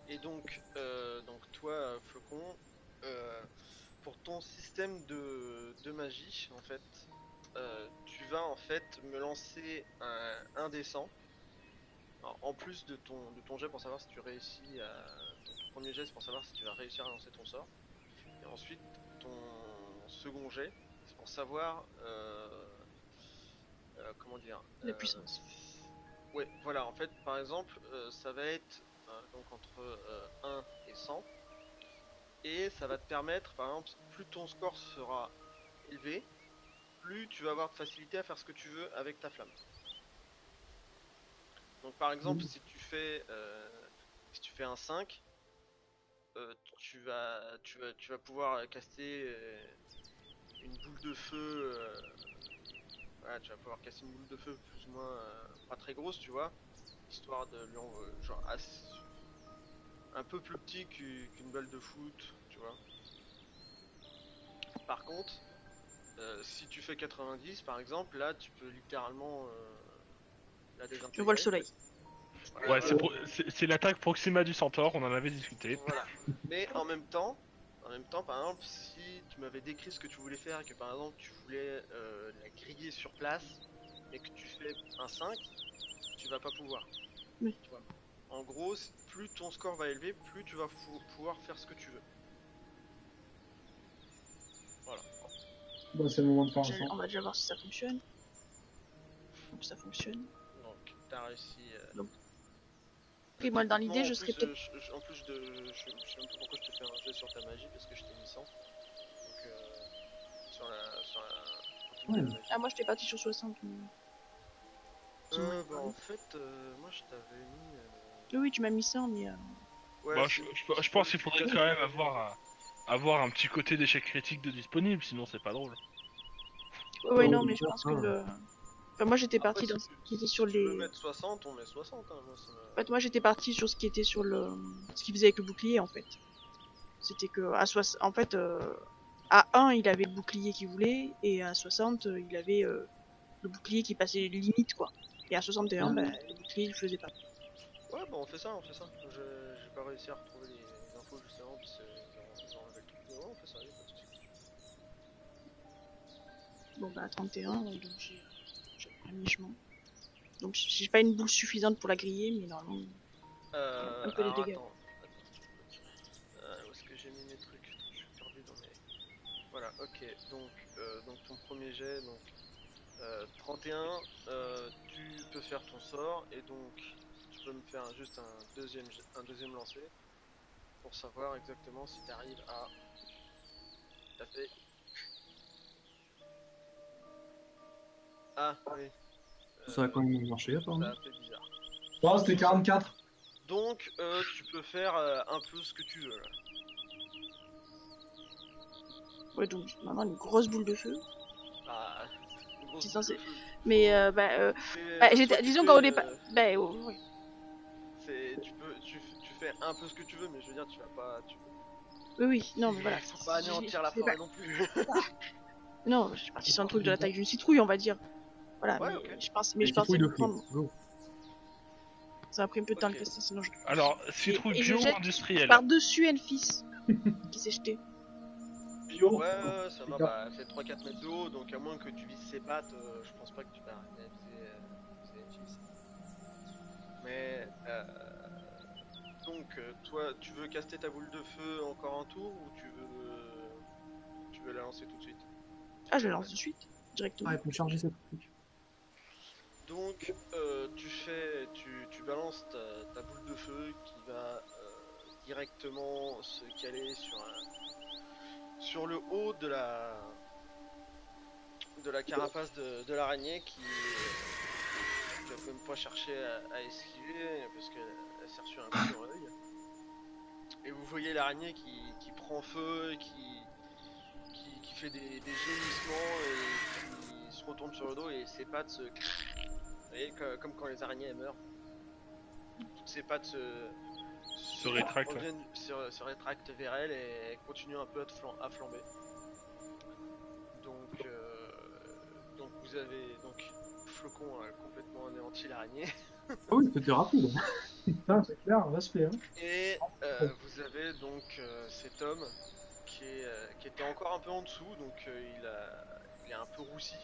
Et donc, euh, donc toi, Flocon, euh, pour ton système de, de magie, en fait, euh, tu vas en fait me lancer un, un des 100. Alors, en plus de ton, de ton jet pour savoir si tu réussis à. Ton premier jet, c'est pour savoir si tu vas réussir à lancer ton sort. Et ensuite, ton second jet, pour savoir. euh, euh, comment dire La euh, puissance. Ouais, voilà, en fait, par exemple, ça va être donc entre euh, 1 et 100. Et ça va te permettre, par exemple, plus ton score sera élevé, plus tu vas avoir de facilité à faire ce que tu veux avec ta flamme. Donc par exemple, Mhm. si tu fais euh, si tu fais un 5, euh, tu vas tu vas tu vas pouvoir caster euh, une boule de feu euh, voilà, tu vas pouvoir casser une boule de feu plus ou moins euh, pas très grosse, tu vois, histoire de lui en- genre assez- un peu plus petit qu'u- qu'une balle de foot, tu vois. Par contre, euh, si tu fais 90 par exemple, là tu peux littéralement euh, la désintégrer. Je vois le soleil. Voilà, Ouais, c'est voilà. l'attaque Proxima du Centaure, on en avait discuté. Voilà. Mais en même temps, en même temps, par exemple, si tu m'avais décrit ce que tu voulais faire, et que par exemple tu voulais euh, la griller sur place, et que tu fais un 5, tu vas pas pouvoir. Oui. Tu vois. En gros, plus ton score va élever, plus tu vas pouvoir faire ce que tu veux. Voilà. Bah, c'est le moment de faire ça. On va déjà voir si ça fonctionne. Donc ça fonctionne. Donc, t'as réussi. euh, Moi, dans l'idée, en je serais plus, peut-être. euh, je- je- en plus de. Je, je sais même pas pourquoi je te fais un jet sur ta magie, parce que je t'ai mis 100. Donc, euh, sur la. Sur la... Ouais. Ah, moi, j'étais parti sur 60. mais- Qui Euh, bah, en fait, euh, moi je t'avais mis. euh, Oui, oui, tu m'as mis ça, mais. euh, Ouais, c'est- je, je- je pense qu'il faudrait quand même avoir, un- avoir un petit côté d'échec critique de disponible, sinon c'est pas drôle. Ouais, ouais, Oh, non, mais je pense que le. Enfin, moi, j'étais parti dans ce qui était si sur tu les. mettre 60, on met 60. Hein, moi, En fait, moi, j'étais parti sur ce qui était sur le. Ce qu'il faisait avec le bouclier, en fait. C'était que. À soix- En fait, euh, à 1, il avait le bouclier qu'il voulait, et à 60, euh, il avait euh, le bouclier qui passait limite, quoi. Et à 61, Mhm. bah, le bouclier, il le faisait pas. Ouais, bah on fait ça, on fait ça. Je- J'ai pas réussi à retrouver les, les infos justement, parce que ils ont- enlevé le truc. Ouais, on fait ça, y'a pas de soucis. Bon, bah, à 31, donc j'ai. Donc, j'ai pas une boule suffisante pour la griller, mais normalement. Euh, Un peu les dégâts. attends, attends, euh, où est-ce que j'ai mis mes trucs? Je suis perdu dans mes. Voilà, ok. Donc, euh, donc ton premier jet, donc euh, 31, euh, tu peux faire ton sort et donc tu peux me faire juste un deuxième, un deuxième lancer pour savoir exactement si tu arrives à taper. Ah oui. Ça a quand même marché, ça apparemment. a fait bizarre. Non, c'était 44. Donc, euh, tu peux faire euh, un peu ce que tu veux. Là. Ouais, donc, maintenant, une grosse boule de feu. Bah, une grosse C'est boule censé- de feu. Mais, euh, bah, euh, Mais, bah, euh, j'étais- soit tu disons fais, qu'au départ. euh, Bah, oh, ouais. c'est, tu peux, tu, f- tu fais un peu ce que tu veux, mais je veux dire, tu vas pas, tu Oui, oui, non, mais voilà. faut pas anéantir la C'est forêt pas- non plus. Non, je suis parti sur un truc de la taille d'une citrouille, on va dire. Voilà, Ouais, mais je pense, mais je de le prendre. Ça a pris un peu de temps le tester, sinon je. Alors, citrouille bio ou industrielle Par-dessus Elfis, qui s'est jeté. Bio. ouais, ouais, ça va, bah, elle fait 3-4 mètres de haut, donc à moins que tu vises ses pattes, euh, je pense pas que tu vas arriver à viser. Mais, euh, donc, euh, toi, tu veux caster ta boule de feu encore un tour ou tu veux, tu veux la lancer tout de suite? Ah, je la lance de suite, directement. Ah, il faut charger ce truc. Donc, euh, tu fais, tu, tu balances ta, boule de feu qui va euh, directement se caler sur un, sur le haut de la de la carapace de, l'araignée qui ne peut même pas chercher à, esquiver parce qu'elle elle s'est reçue un coup l'œil. Et vous voyez l'araignée qui, prend feu, qui, qui, qui fait des, des gémissements et qui se retourne sur le dos et ses pattes se vous voyez, co- comme quand les araignées elles meurent. Toutes ses pattes se, Se reviennent- se, se rétractent vers elle et elle continue un peu à, te flam- à flamber. Donc, euh, donc vous avez donc Flocon a complètement anéanti l'araignée Ah oui, c'était rapide. Putain, c'est clair, respect. Hein. et euh, vous avez donc euh, cet homme qui, est, euh, qui était encore un peu en dessous donc euh, il a il est un peu roussi.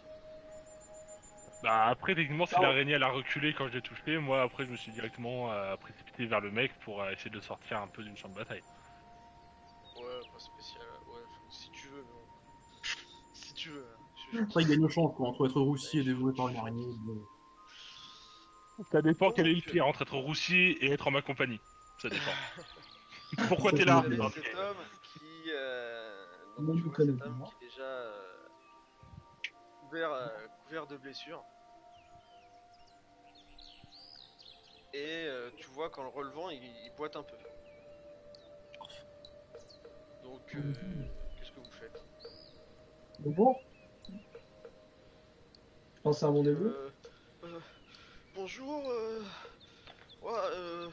Bah après techniquement si l'araignée elle a reculé quand je l'ai touché, moi après je me suis directement euh, précipité vers le mec pour euh, essayer de le sortir un peu d'une champ de bataille. Ouais, pas spécial. Ouais, si tu veux. mais- Si tu veux. hein. Je- je- Après, il gagne nos chances, quoi, entre être roussi et dévoré par une araignée. bon. Ça dépend quel est le pire entre être roussi et être en ma compagnie. Ça dépend. Pourquoi t'es là Vous avez cet homme qui. Euh... Moi, je tu vous vois connais cet pas. homme qui est déjà euh, couvert, euh, couvert de blessures. Et euh, tu vois qu'en le relevant, il, il boite un peu. Donc, euh, qu'est-ce que vous faites? Bonjour. Je pense à mon neveu. Euh, euh, bonjour. Euh, ouais, euh,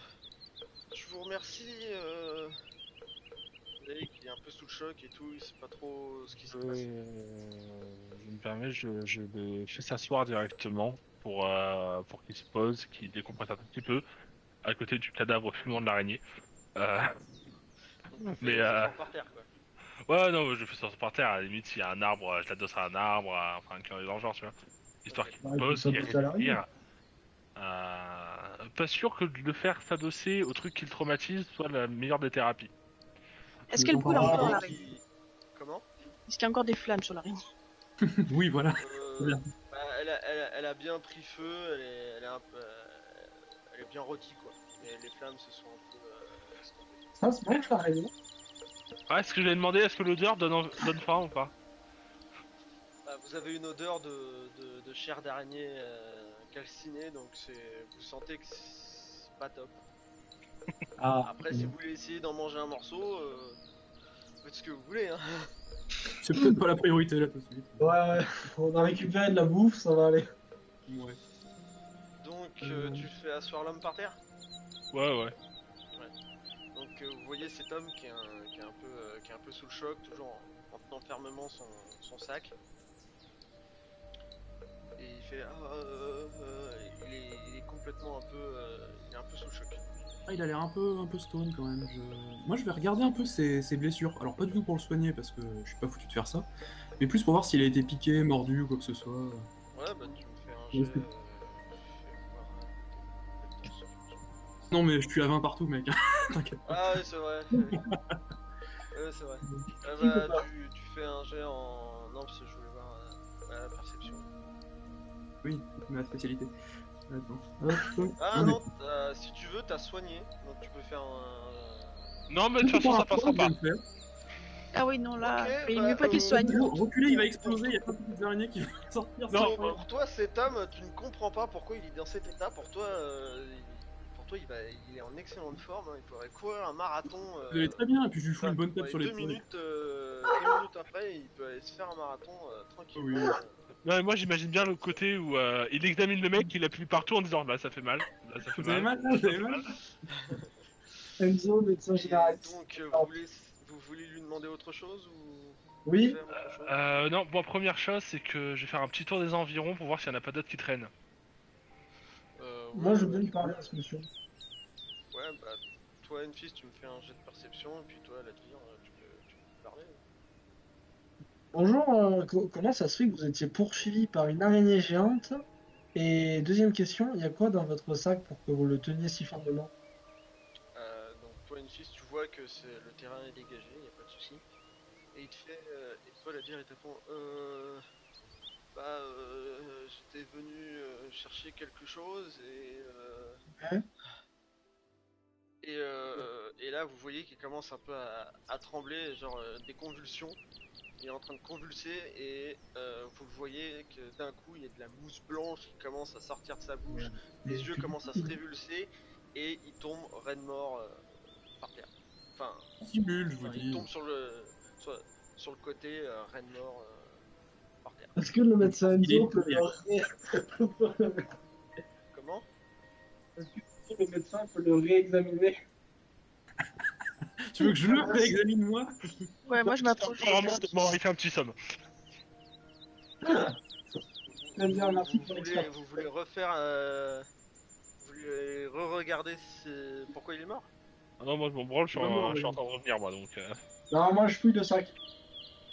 je vous remercie. Euh, vous voyez qu'il est un peu sous le choc et tout, il sait pas trop ce qui se passe. je me permets, je, je le fais s'asseoir directement pour, euh, pour qu'il se pose, qu'il décompresse un tout petit peu à côté du cadavre fumant de l'araignée. Euh, Mais, euh, par terre, quoi. Ouais, non, je fais ça par terre. À la limite, s'il y a un arbre, je l'adosse à un arbre, à- enfin, un curé dans genre, tu vois. Histoire qu'il Ouais, se pose, qu'il respire. Euh, pas sûr que de le faire s'adosser au truc qui le traumatise soit la meilleure des thérapies. Est-ce qu'elle brûle Ah, encore l'araignée? Comment? Est-ce qu'il y a encore des flammes sur l'araignée? Oui, voilà. Euh, elle, a, bien pris feu, elle est, elle est, un peu, euh, elle est bien rôtie, quoi. Et les flammes se sont un peu. euh. Ça se mange l'araignée. Ah, est-ce que je l'ai demandé, est-ce que l'odeur donne, en- donne faim ou pas? Bah, vous avez une odeur de, de, de chair d'araignée euh, calcinée, donc c'est, vous sentez que c'est pas top. Ah, Après, si vous voulez essayer d'en manger un morceau, euh, faites ce que vous voulez. Hein. C'est peut-être pas la priorité là tout de suite. Ouais, ouais. On a récupéré de la bouffe, ça va aller. Ouais. Donc, euh, Mm. tu fais asseoir l'homme par terre? Ouais, ouais. Donc, euh, vous voyez cet homme qui est un, qui est un, peu, euh, qui est un peu sous le choc, toujours en, en tenant fermement son, son sac. Et il fait. Ah, euh, euh, il, est, il est complètement un peu, euh, il est un peu sous le choc. Ah, il a l'air un peu, un peu stone quand même. Je- Moi, je vais regarder un peu ses, ses blessures. Alors, pas du tout pour le soigner parce que je suis pas foutu de faire ça, mais plus pour voir s'il a été piqué, mordu ou quoi que ce soit. Ouais, bah tu euh, euh. Non, mais je suis à 20 partout, mec. T'inquiète. Ah, oui, c'est vrai. ouais, c'est vrai. Ah, bah, tu, tu fais un jet en. Non, parce que je voulais voir euh, la perception. Oui, ma spécialité. Attends. Ah mais- non, t'as- si tu veux, t'as soigné. Donc tu peux faire un. Non, mais de toute façon, ça passera pas. Ah oui, non, là, Ok, il bah, mieux pas qu'il euh, soigne. Re- Reculer, il va exploser, il y a pas de petites araignées qui vont sortir. Non, Pour, pour toi, cet homme, tu ne comprends pas pourquoi il est dans cet état. Pour toi, euh, il- pour toi il, va, il est en excellente forme. hein. Il faudrait courir un marathon. euh, Vous allez très bien, et puis je lui fous une bonne tape ouais, sur deux les minutes, euh, deux minutes après, il peut aller se faire un marathon euh, tranquillement. Oui. euh. Non, mais moi j'imagine bien le côté où euh, il examine le mec, il appuie partout en disant Bah, ça fait mal. Là, ça fait Vous avez mal là Vous avez mal Enzo, médecin Et généraliste. donc, euh, vous, vous voulez lui demander autre chose ou Oui, autre chose Euh, non, bon, première chose, c'est que je vais faire un petit tour des environs pour voir s'il n'y en a pas d'autres qui traînent. Euh, moi je veux ouais, bien lui parler à ce monsieur. Ouais, bah, toi, Enfis, tu me fais un jet de perception, et puis toi, Latvire, euh, tu peux, tu peux parler. Bonjour, euh, co- comment ça se fait que vous étiez poursuivi par une araignée géante? Et deuxième question, il y a quoi dans votre sac pour que vous le teniez si fermement Euh, donc, toi, Enfis, tu vois que c'est, le terrain est dégagé, y a pas de souci. Et il te fait. Euh, et toi, Latvire, il te répond Euh. Bah, euh, j'étais venu euh, chercher quelque chose et. et, et là, vous voyez qu'il commence un peu à, à trembler, genre des convulsions. Il est en train de convulser et vous le voyez que d'un coup, il y a de la mousse blanche qui commence à sortir de sa bouche. Les yeux commencent à se révulser et il tombe raide mort par terre. Enfin, Simule, je vous enfin, il dis. tombe sur le, sur, sur le côté euh, raide mort euh, par terre. Est-ce que le médecin Il est peut le, ré... Comment? Est-ce que le médecin peut le réexaminer? Tu veux que je le réexamine moi? Ouais, moi je m'approche. Vraiment, bon, il fait un petit somme. Bien, merci vous, voulez, vous voulez refaire. Euh, vous voulez re-regarder ce- pourquoi il est mort? Ah non, moi je m'en branle, je suis, Non, en, non, je suis oui. en train de revenir moi donc. euh. Non, moi je fouille le sac.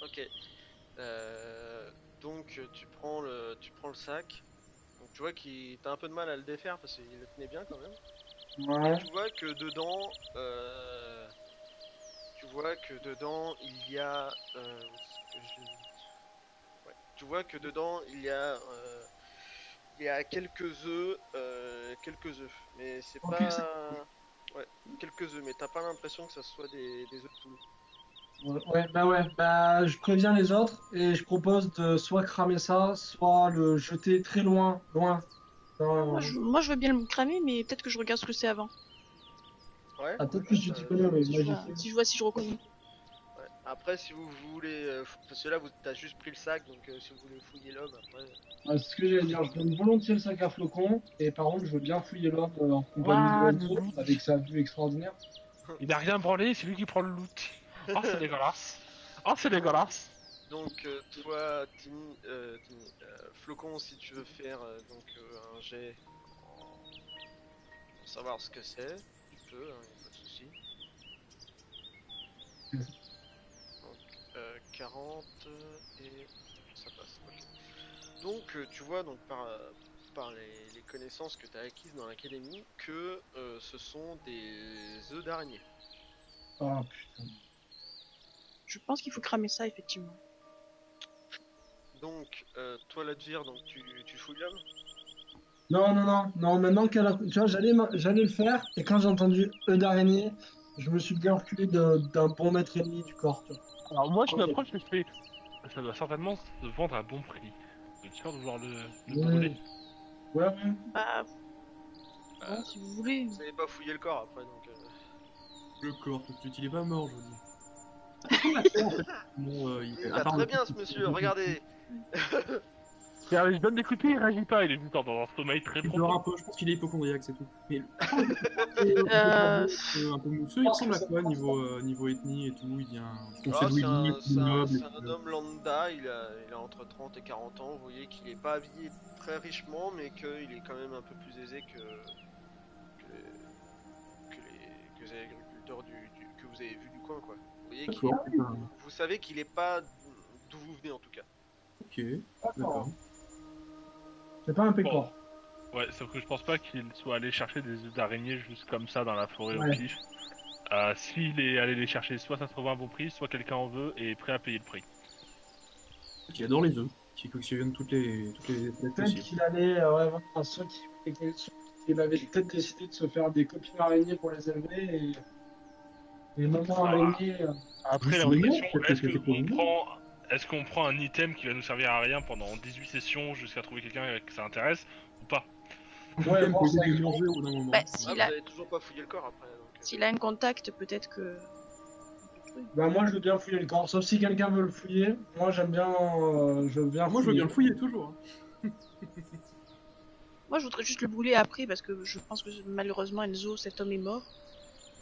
Ok. Euh, donc euh, tu prends le, tu prends le sac. Donc tu vois qu'il t'as un peu de mal à le défaire parce qu'il le tenait bien quand même. Ouais. Tu vois que dedans, euh, tu vois que dedans il y a, euh, que je Ouais. Tu vois que dedans il y a, euh, il y a quelques œufs, euh, quelques œufs, mais c'est Ok, pas, ouais, quelques œufs, mais t'as pas l'impression que ça soit des, des œufs de poule. Ouais, ouais, bah ouais, bah je préviens les autres et je propose de soit cramer ça, soit le jeter très loin, loin. Dans- Moi je, moi, je veux bien le cramer, mais peut-être que je regarde ce que c'est avant. Ouais. Ah, peut-être que je euh, t'y connais, mais Si moi si je vois si je reconnais. Après, si vous voulez, euh, parce que là, vous t'as juste pris le sac, donc euh, si vous voulez fouiller l'homme, après. Ouais, c'est ce que j'allais dire, je donne volontiers le sac à flocon et par contre je veux bien fouiller l'homme euh, en compagnie de Ouah, Enzo avec sa vue extraordinaire. Il a rien branlé, c'est lui qui prend le loot. Oh, c'est dégueulasse. Oh, c'est dégueulasse. Donc, euh, toi, Timmy, euh, Timmy, euh, Flocon, si tu veux faire euh, donc euh, un jet en- pour savoir ce que c'est, tu peux, hein, y a pas de souci. Mhm. Donc, euh, 40 et ça passe. ok. Donc, euh, tu vois donc par euh, par les, les connaissances que tu as acquises dans l'académie que euh, ce sont des œufs d'araignée. Ah putain. Je pense qu'il faut cramer ça, effectivement. Donc, euh, toi, Ladvir, donc tu, tu fouilles l'homme Non, non, non, non, maintenant qu'elle a. Tu vois, j'allais, j'allais le faire et quand j'ai entendu œuf d'araignée, je me suis bien reculé d'un bon mètre et demi du corps. tu vois. Alors, moi je m'approche et je fais. Ça doit certainement se vendre à bon prix. Je suis sûr de vouloir le, le Ouais. brûler. Ouais, ouais. Bah, Bah, bon, si vous voulez. Vous n'avez pas fouillé le corps après, donc. euh, Le corps tout de suite, il est pas mort, je vous dis. Bon, euh, il... Il va très bien ce monsieur, Regardez, je donne des coups de pied, il réagit pas, il est juste dans un sommeil très Il dort un profond. peu, je pense qu'il est hypochondriaque, c'est tout. Mais le- Euh, un peu mousseux, il ressemble à quoi niveau, euh, niveau ethnie et tout Il vient. On Ah, C'est un, c'est un- un homme lambda, il a, il a entre 30 et 40 ans, vous voyez qu'il est pas habillé très richement, mais qu'il est quand même un peu plus aisé que, que, que les, que les agriculteurs du, du- que vous avez vu du coin, quoi. Vous voyez qu'il- vous savez qu'il est pas d'où vous venez en tout cas. ok, d'accord. C'est pas un pécor. Ouais, sauf que je pense pas qu'il soit allé chercher des œufs d'araignée juste comme ça dans la forêt Ouais. au pif. Euh, S'il est allé les chercher, soit ça se trouve à un bon prix, soit quelqu'un en veut et est prêt à payer le prix. Il adore les œufs, qui collectionne toutes les, toutes les Peut-être qu'il allait. euh, ouais, soit qu'il soit qu'il avait peut-être décidé de se faire des copines araignées pour les élever et. Et maman Ah. araignée. euh, Après, la est-ce que qu'on prend... Est-ce qu'on prend un item qui va nous servir à rien pendant 18 sessions jusqu'à trouver quelqu'un que ça intéresse ou pas Ouais, bon, ça- moment. bah, Ah, s'il vous a, avez toujours pas fouillé le corps après, donc. euh, s'il a un contact, peut-être que. Bah, moi je veux bien fouiller le corps, sauf si quelqu'un veut le fouiller. Moi j'aime bien. euh, je veux bien Moi, je veux bien le fouiller toujours. hein. Moi, je voudrais juste le brûler après parce que je pense que malheureusement Enzo, cet homme est mort.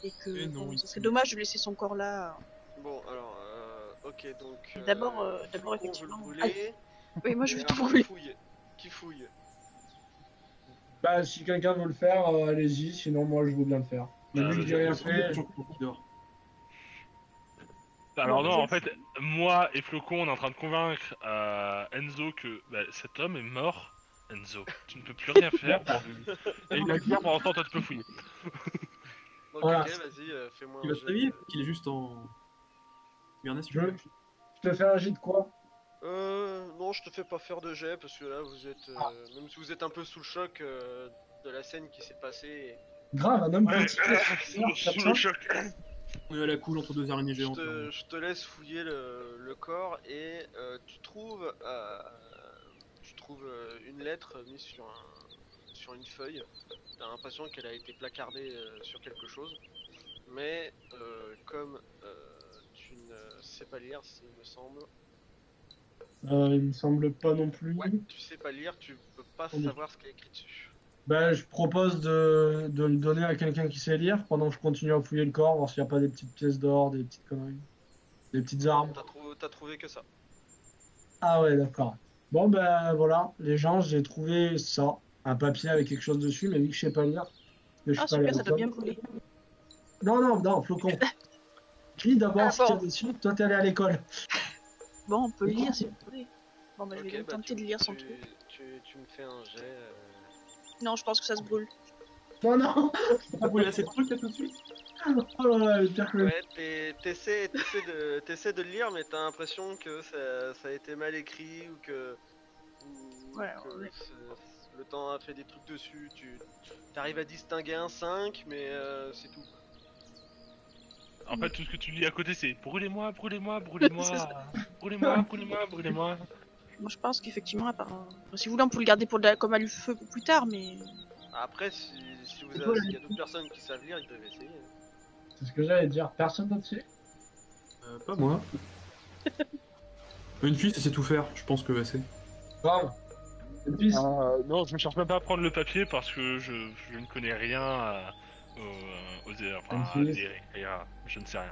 Et que non, bon, il ce serait dommage de laisser son corps là. Bon, alors, ok, donc. D'abord, euh, d'abord, veut effectivement. brûler, Oui, moi je vais tout brûler. Qui fouille Qui fouille Bah, si quelqu'un veut le faire, euh, allez-y, sinon moi je veux bien le faire. Mais Euh, vu que je- j'ai rien Je fait. qu'il dort. Alors Non, je en fait, moi et Flocon, on est en train de convaincre euh, Enzo que bah, cet homme est mort. Enzo, tu ne peux plus rien faire pour lui. Et il a dit pendant ce temps, toi tu peux fouiller. Donc, Voilà. ok, vas-y, euh, fais-moi Il un va se qu'il est juste en. Hibernation. Je, je te fais un jet de quoi? Euh, non, je te fais pas faire de jet parce que là, vous êtes, euh, Ah. même si vous êtes un peu sous le choc euh, de la scène qui s'est passée, Grave, un homme Ouais, petit. sous, sous le choc. On est à la cool entre deux araignées je géantes. te, là. je te laisse fouiller le, le corps et euh, tu trouves, euh, tu trouves euh, une lettre mise sur un, sur une feuille. T'as l'impression qu'elle a été placardée euh, sur quelque chose, mais euh, comme euh, tu ne sais pas lire, il me semble. Euh, il me semble pas non plus. Ouais, tu sais pas lire, tu peux pas Oui. savoir ce qu'il y a écrit dessus. Ben, je propose de, de le donner à quelqu'un qui sait lire pendant que je continue à fouiller le corps, voir s'il n'y a pas des petites pièces d'or, des petites conneries, des petites armes. T'as trou- t'as trouvé que ça. Ah ouais, d'accord. Bon, ben voilà, les gens, j'ai trouvé ça. Un papier avec quelque chose dessus, mais vu que je sais pas lire. je Ah pas super, à ça doit bien brûler. Non, non, non, flocon. Lis d'abord Ah, ce qu'il y a bon. dessus, toi t'es allé à l'école. Bon, on peut le lire si vous voulez. Bon, bah, je vais bah, tenter tu- de lire son tu, truc. Tu, tu me fais un jet. euh, Non, je pense que ça se brûle. Non, non, T'as brûlé assez de trucs là tout de suite oh là là, le- Ouais, t'es- t'essaies de, de le lire, mais t'as l'impression que ça, ça a été mal écrit ou que, ou Ouais, que ouais. le temps a fait des trucs dessus. Tu arrives à distinguer un 5, mais euh, c'est tout. En fait, tout ce que tu lis à côté, c'est brûlez-moi, brûlez-moi, brûlez-moi, C'est brûlez-moi, brûlez-moi, brûlez-moi. Moi, je pense qu'effectivement, euh, si vous voulez, on peut le garder pour de la- comme à feu plus tard, mais Après, si, si vous C'est avez- s'il y a d'autres personnes qui savent lire, ils peuvent essayer. C'est ce que j'allais dire, personne d'autre sait? Euh, Pas moi. Une fille, ça sait tout faire. Je pense que c'est. Bravo. Puis, Euh, non, je ne cherche même pas à prendre le papier parce que je, je ne connais rien à, aux, aux, enfin, et. Je ne sais rien.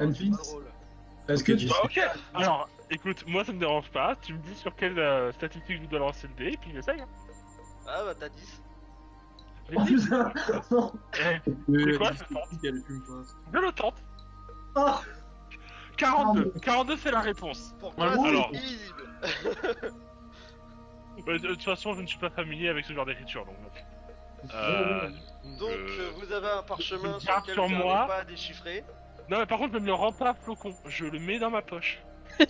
Donc, euh, est-ce que tu Bah, ok, alors écoute, moi ça me dérange pas, tu me dis sur quelle euh, statistique je dois lancer le dé et puis j'essaye. Hein. Ah bah t'as 10. J'ai Oh putain Non eh, Mais quoi, elle fume pas. je le tente. Ah 42, 42 c'est la réponse. Pourquoi c'est alors. de, de toute façon, je ne suis pas familier avec ce genre d'écriture donc. Euh, Donc euh, vous avez un parchemin je sur lequel sur vous moi. n'arrivez pas à déchiffrer. Non, mais par contre, je ne me le rends pas flocon, je le mets dans ma poche.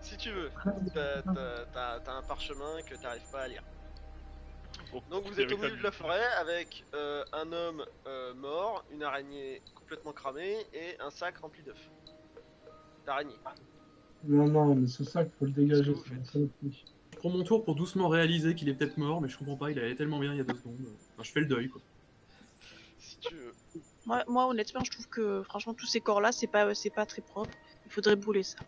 Si tu veux. T'as- T'as t'as- t'as un parchemin que t'arrives pas à lire. Bon, Donc vous êtes au milieu de la forêt avec euh, un homme euh, mort, une araignée complètement cramée et un sac rempli d'œufs. D'araignées. Non, non, mais ça qu'il faut le dégager. Qu'est-ce que c'est vous la saloperie. Prends mon tour pour doucement réaliser qu'il est peut-être mort, mais je comprends pas, il allait tellement bien il y a deux secondes. Enfin, je fais le deuil quoi. Si tu veux. moi, moi, honnêtement, je trouve que franchement, tous ces corps-là, c'est pas, c'est pas très propre. Il faudrait brûler ça.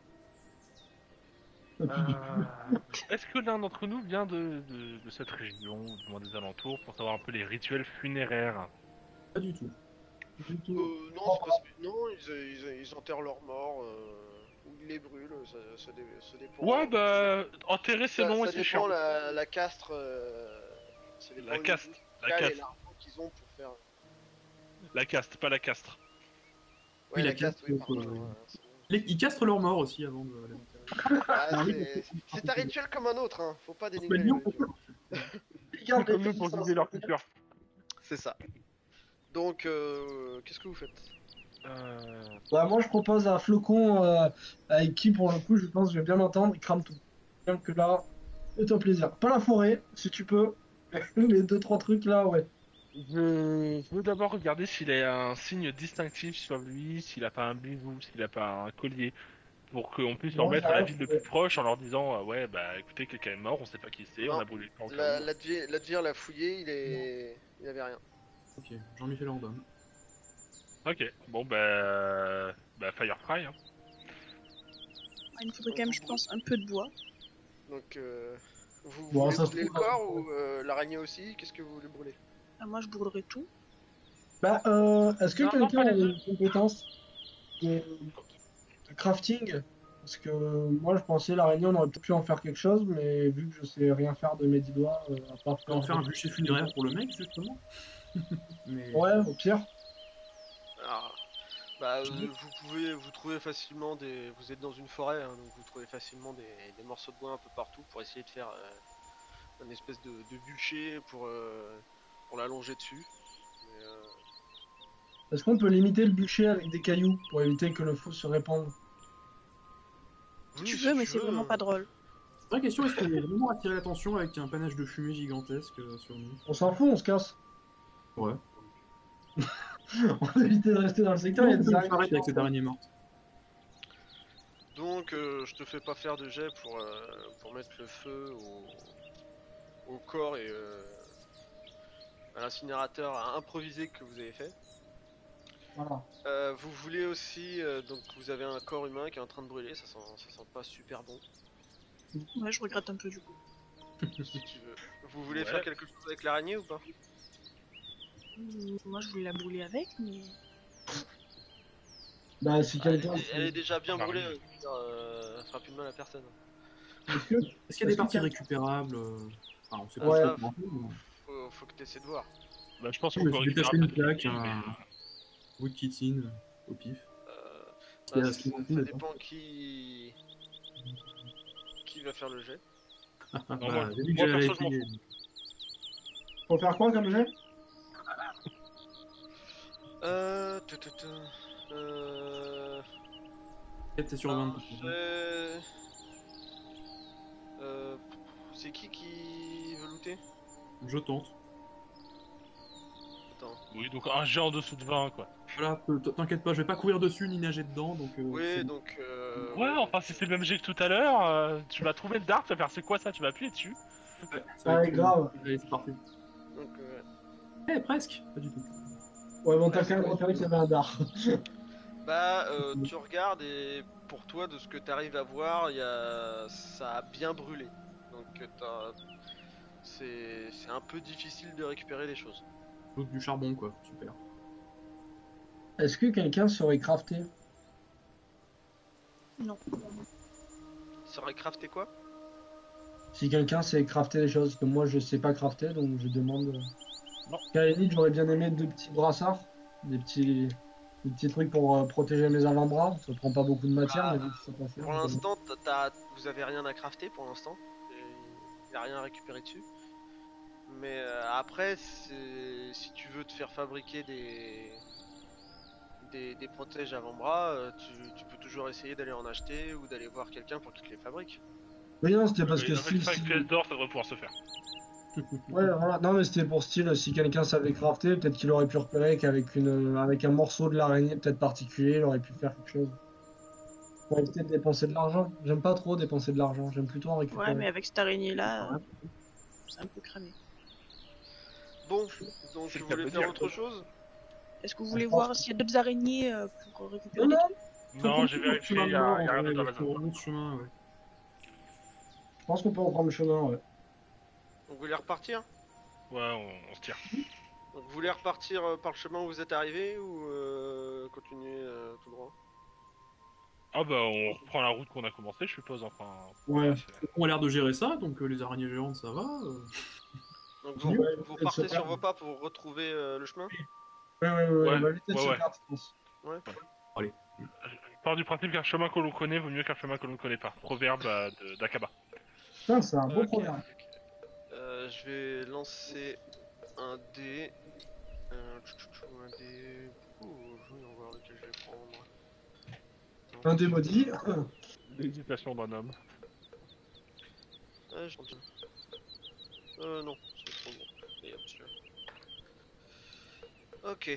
Euh, Est-ce que l'un d'entre nous vient de, de, de cette région, ou du moins des alentours, pour savoir un peu les rituels funéraires? Pas du tout. Du tout. Euh, non, pas non ils, ils- ils enterrent leurs morts euh, ils les brûlent, ça, ça dé- ça dépend. Ouais, bah, enterrer c'est ça, long ça et c'est dépend chiant. la, la castre. euh, ça dépend La du- caste, du la cal et caste. l'argent qu'ils ont pour faire. La caste, pas la castre. Ouais, Oui, la, la caste, oui, pardon. euh, ouais, c'est- Les- Ils castrent leur mort aussi avant de les enterrer. Ah, Ah oui, c'est- c'est un rituel comme un autre, hein. faut pas dénigrer. met le bien, rituel. Regarde Comme les nous pour filles, guider leur culture. C'est ça. Donc, euh, qu'est-ce que vous faites? Euh... Bah, moi, je propose un flocon euh, avec qui, pour le coup, je pense que je vais bien entendre, il crame tout. Bien que là, fais-toi plaisir. Pas la forêt, si tu peux. Les deux, trois trucs là, ouais. Je je veux d'abord regarder s'il a un signe distinctif sur lui, s'il a pas un bijou, s'il a pas un collier, pour qu'on puisse leur mettre à la ville le ouais. plus proche en leur disant euh, ouais bah écoutez quelqu'un est mort, on sait pas qui c'est, on a brûlé le camp. La, la, la fouillé, il est. Il avait rien. Ok, Jean-Michel Ordon. Ok, bon bah bah Firefly. Hein. Ah, Il me faudrait quand même, je pense, un peu de bois. Donc, euh, vous Bon, voulez ça se brûler le trouve, corps ou euh, l'araignée aussi? Qu'est-ce que vous voulez brûler? Ah, moi, je brûlerai tout. Bah, euh, est-ce que Non, non, quelqu'un pas a les deux. une compétence de, de crafting? Parce que moi, je pensais l'araignée, on aurait peut-être pu en faire quelque chose, mais vu que je sais rien faire de mes dix doigts, euh, à part On va en faire un bûcher funéraire pour le mec, justement. Mais... Ouais, au pire. Alors, bah, euh, vous pouvez vous trouver facilement des. Vous êtes dans une forêt, hein, donc vous trouvez facilement des, des morceaux de bois un peu partout pour essayer de faire euh, une espèce de, de bûcher pour, euh, pour l'allonger dessus. Mais, euh, Est-ce qu'on peut limiter le bûcher avec des cailloux pour éviter que le feu se répande? Oui, tu si veux, mais c'est vraiment pas drôle. Vraie question, est-ce qu'on est vraiment attiré l'attention avec un panache de fumée gigantesque sur nous? On s'en fout, on se casse. Ouais. on va éviter de rester dans le secteur, il y a des araignées. avec cette araignée morte. Donc, euh, je te fais pas faire de jet pour, euh, pour mettre le feu au, au corps et euh, à l'incinérateur improvisé que vous avez fait. Voilà. Euh, vous voulez aussi, euh, donc vous avez un corps humain qui est en train de brûler, ça sent, ça sent pas super bon. Ouais, je regrette un peu du coup. si tu veux. Vous voulez Ouais. faire quelque chose avec l'araignée ou pas? Moi, je voulais la brûler avec, mais. Bah, si elle, quelqu'un. est- elle est déjà bien Ah, brûlée, oui. euh, je veux dire, euh, elle fera plus de mal à personne. Est-ce que- Est-ce qu'il y a Est-ce des parties récupérables euh, Enfin, on sait pas Ouais. Faut, faut que tu essaies de voir. Bah, je pense Je qu'on peut récupérer un une peu de plaque, trucs, mais- un bout de kitine au pif. Euh, bah, ça, dépend qui qui va faire le jet. Ah, moi- bah, j'ai vu que moi, j'allais perso, je m'en essayer. Faut faire quoi comme jet? Euh, tu, tu, tu, euh, c'est sur un 20. jet- Euh, c'est qui qui veut looter? Je tente. Attends. Oui, donc un jet en dessous de 20, quoi. Voilà, t'inquiète pas, je vais pas courir dessus ni nager dedans, donc. euh, Oui, c'est- donc. Euh, Ouais, enfin, si c'est le même jet que tout à l'heure, euh, tu vas trouver le dart, tu vas faire c'est quoi ça, tu vas appuyer dessus. Ouais, ça Ouais, être- grave. Allez, c'est parti. donc, euh, Eh, presque Pas du tout. Ouais, bon, t'as quand même repéré qu'il y avait un dard. Bah, euh, tu regardes et pour toi, de ce que tu arrives à voir, y a... ça a bien brûlé. Donc, euh, t'as- c'est c'est un peu difficile de récupérer les choses. Donc du charbon, quoi. Super. Est-ce que quelqu'un saurait crafter? Non. Ça aurait crafté quoi? Si quelqu'un sait crafter des choses, parce que moi je sais pas crafter, donc je demande. Non. À la limite, j'aurais bien aimé deux petits brassards, des petits, des petits trucs pour euh, protéger mes avant-bras. Ça prend pas beaucoup de matière, Ah, mais vu que ça peut faire, Pour l'instant, t'as- vous avez rien à crafter pour l'instant. Il n'y a rien à récupérer dessus. Mais euh, après, c'est- si tu veux te faire fabriquer des des, des protèges avant-bras, euh, tu, tu peux toujours essayer d'aller en acheter ou d'aller voir quelqu'un pour qu'il te les fabrique. Oui, non, c'était parce Mais que avec style. 5 si- pièces d'or, ça devrait pouvoir se faire. Ouais, voilà. Non, mais c'était pour style, si quelqu'un savait crafter, peut-être qu'il aurait pu repérer qu'avec une, avec un morceau de l'araignée peut-être particulier, il aurait pu faire quelque chose. Pour éviter de dépenser de l'argent. J'aime pas trop dépenser de l'argent, j'aime plutôt en récupérer. Ouais, mais avec cette araignée-là, c'est un peu cramé. Bon, donc voulez de faire autre chose? Est-ce que vous voulez voir s'il y a d'autres araignées euh, pour récupérer Non, non, j'ai vérifié, il y a, rien dans la zone. je pense qu'on peut reprendre le chemin, ouais. Donc vous voulez repartir? Ouais, on, on se tire. Donc vous voulez repartir euh, par le chemin où vous êtes arrivé ou euh, continuer euh, tout droit? Ah bah, on reprend la route qu'on a commencé, je suppose, enfin. Ouais. On a l'air de gérer ça, donc euh, les araignées géantes, ça va. euh. Donc vous, Ouais, vous elle se partez sur vos pas pour retrouver euh, le chemin? Ouais, ouais, ouais, ouais, on va ouais, ouais. perdre, je pense. Ouais. Je pars du principe qu'un chemin que l'on connaît vaut mieux qu'un chemin que l'on ne connaît pas. Proverbe euh, de- d'Akaba. Putain, c'est un beau Ok, programme. Euh, je vais lancer un dé. Euh, un dé. Ouh, je vais voir lequel je vais prendre. Un des maudits. L'hésitation d'un homme. Ah, j'en tiens. Euh, non, c'est trop bon. Et hop. Ok,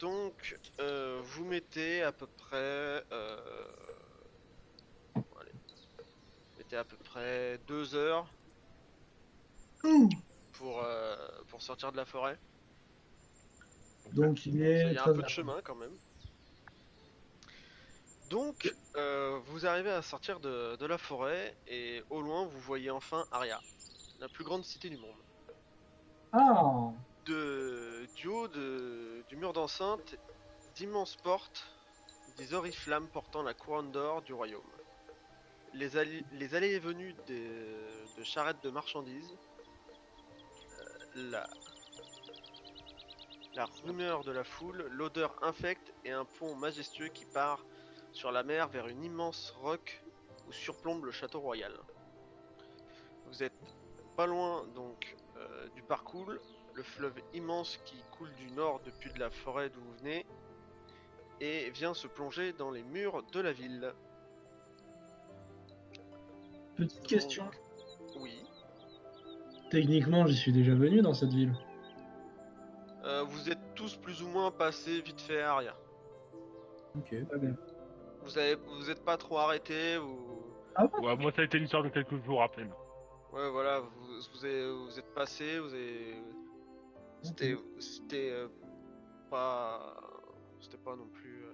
donc euh, vous mettez à peu près. Euh... bon, allez. Vous mettez à peu près deux heures pour, euh, pour sortir de la forêt. Donc il Il y a un 13 peu de chemin quand même. Donc, euh, vous arrivez à sortir de, de la forêt et au loin vous voyez enfin Aria, la plus grande cité du monde. Ah De, du haut de- du mur d'enceinte, d'immenses portes, des oriflammes portant la couronne d'or du royaume. Les, allées- les allées et venues des- de charrettes de marchandises, la, la rumeur de la foule, l'odeur infecte et un pont majestueux qui part sur la mer vers une immense roque où surplombe le château royal. Vous êtes pas loin donc euh, du parcours, le fleuve immense qui coule du nord depuis de la forêt d'où vous venez et vient se plonger dans les murs de la ville. Petite question. Techniquement, j'y suis déjà venu dans cette ville. Euh, vous êtes tous plus ou moins passés vite fait à Aria. Ok. Très bien. Vous avez, vous êtes pas trop arrêtés, vous... Ah bon? Ouais, moi, ça a été une histoire de quelques jours à peine. Ouais, voilà, vous, vous, avez- vous êtes passé, vous avez... C'était... C'était euh, pas... C'était pas non plus... euh,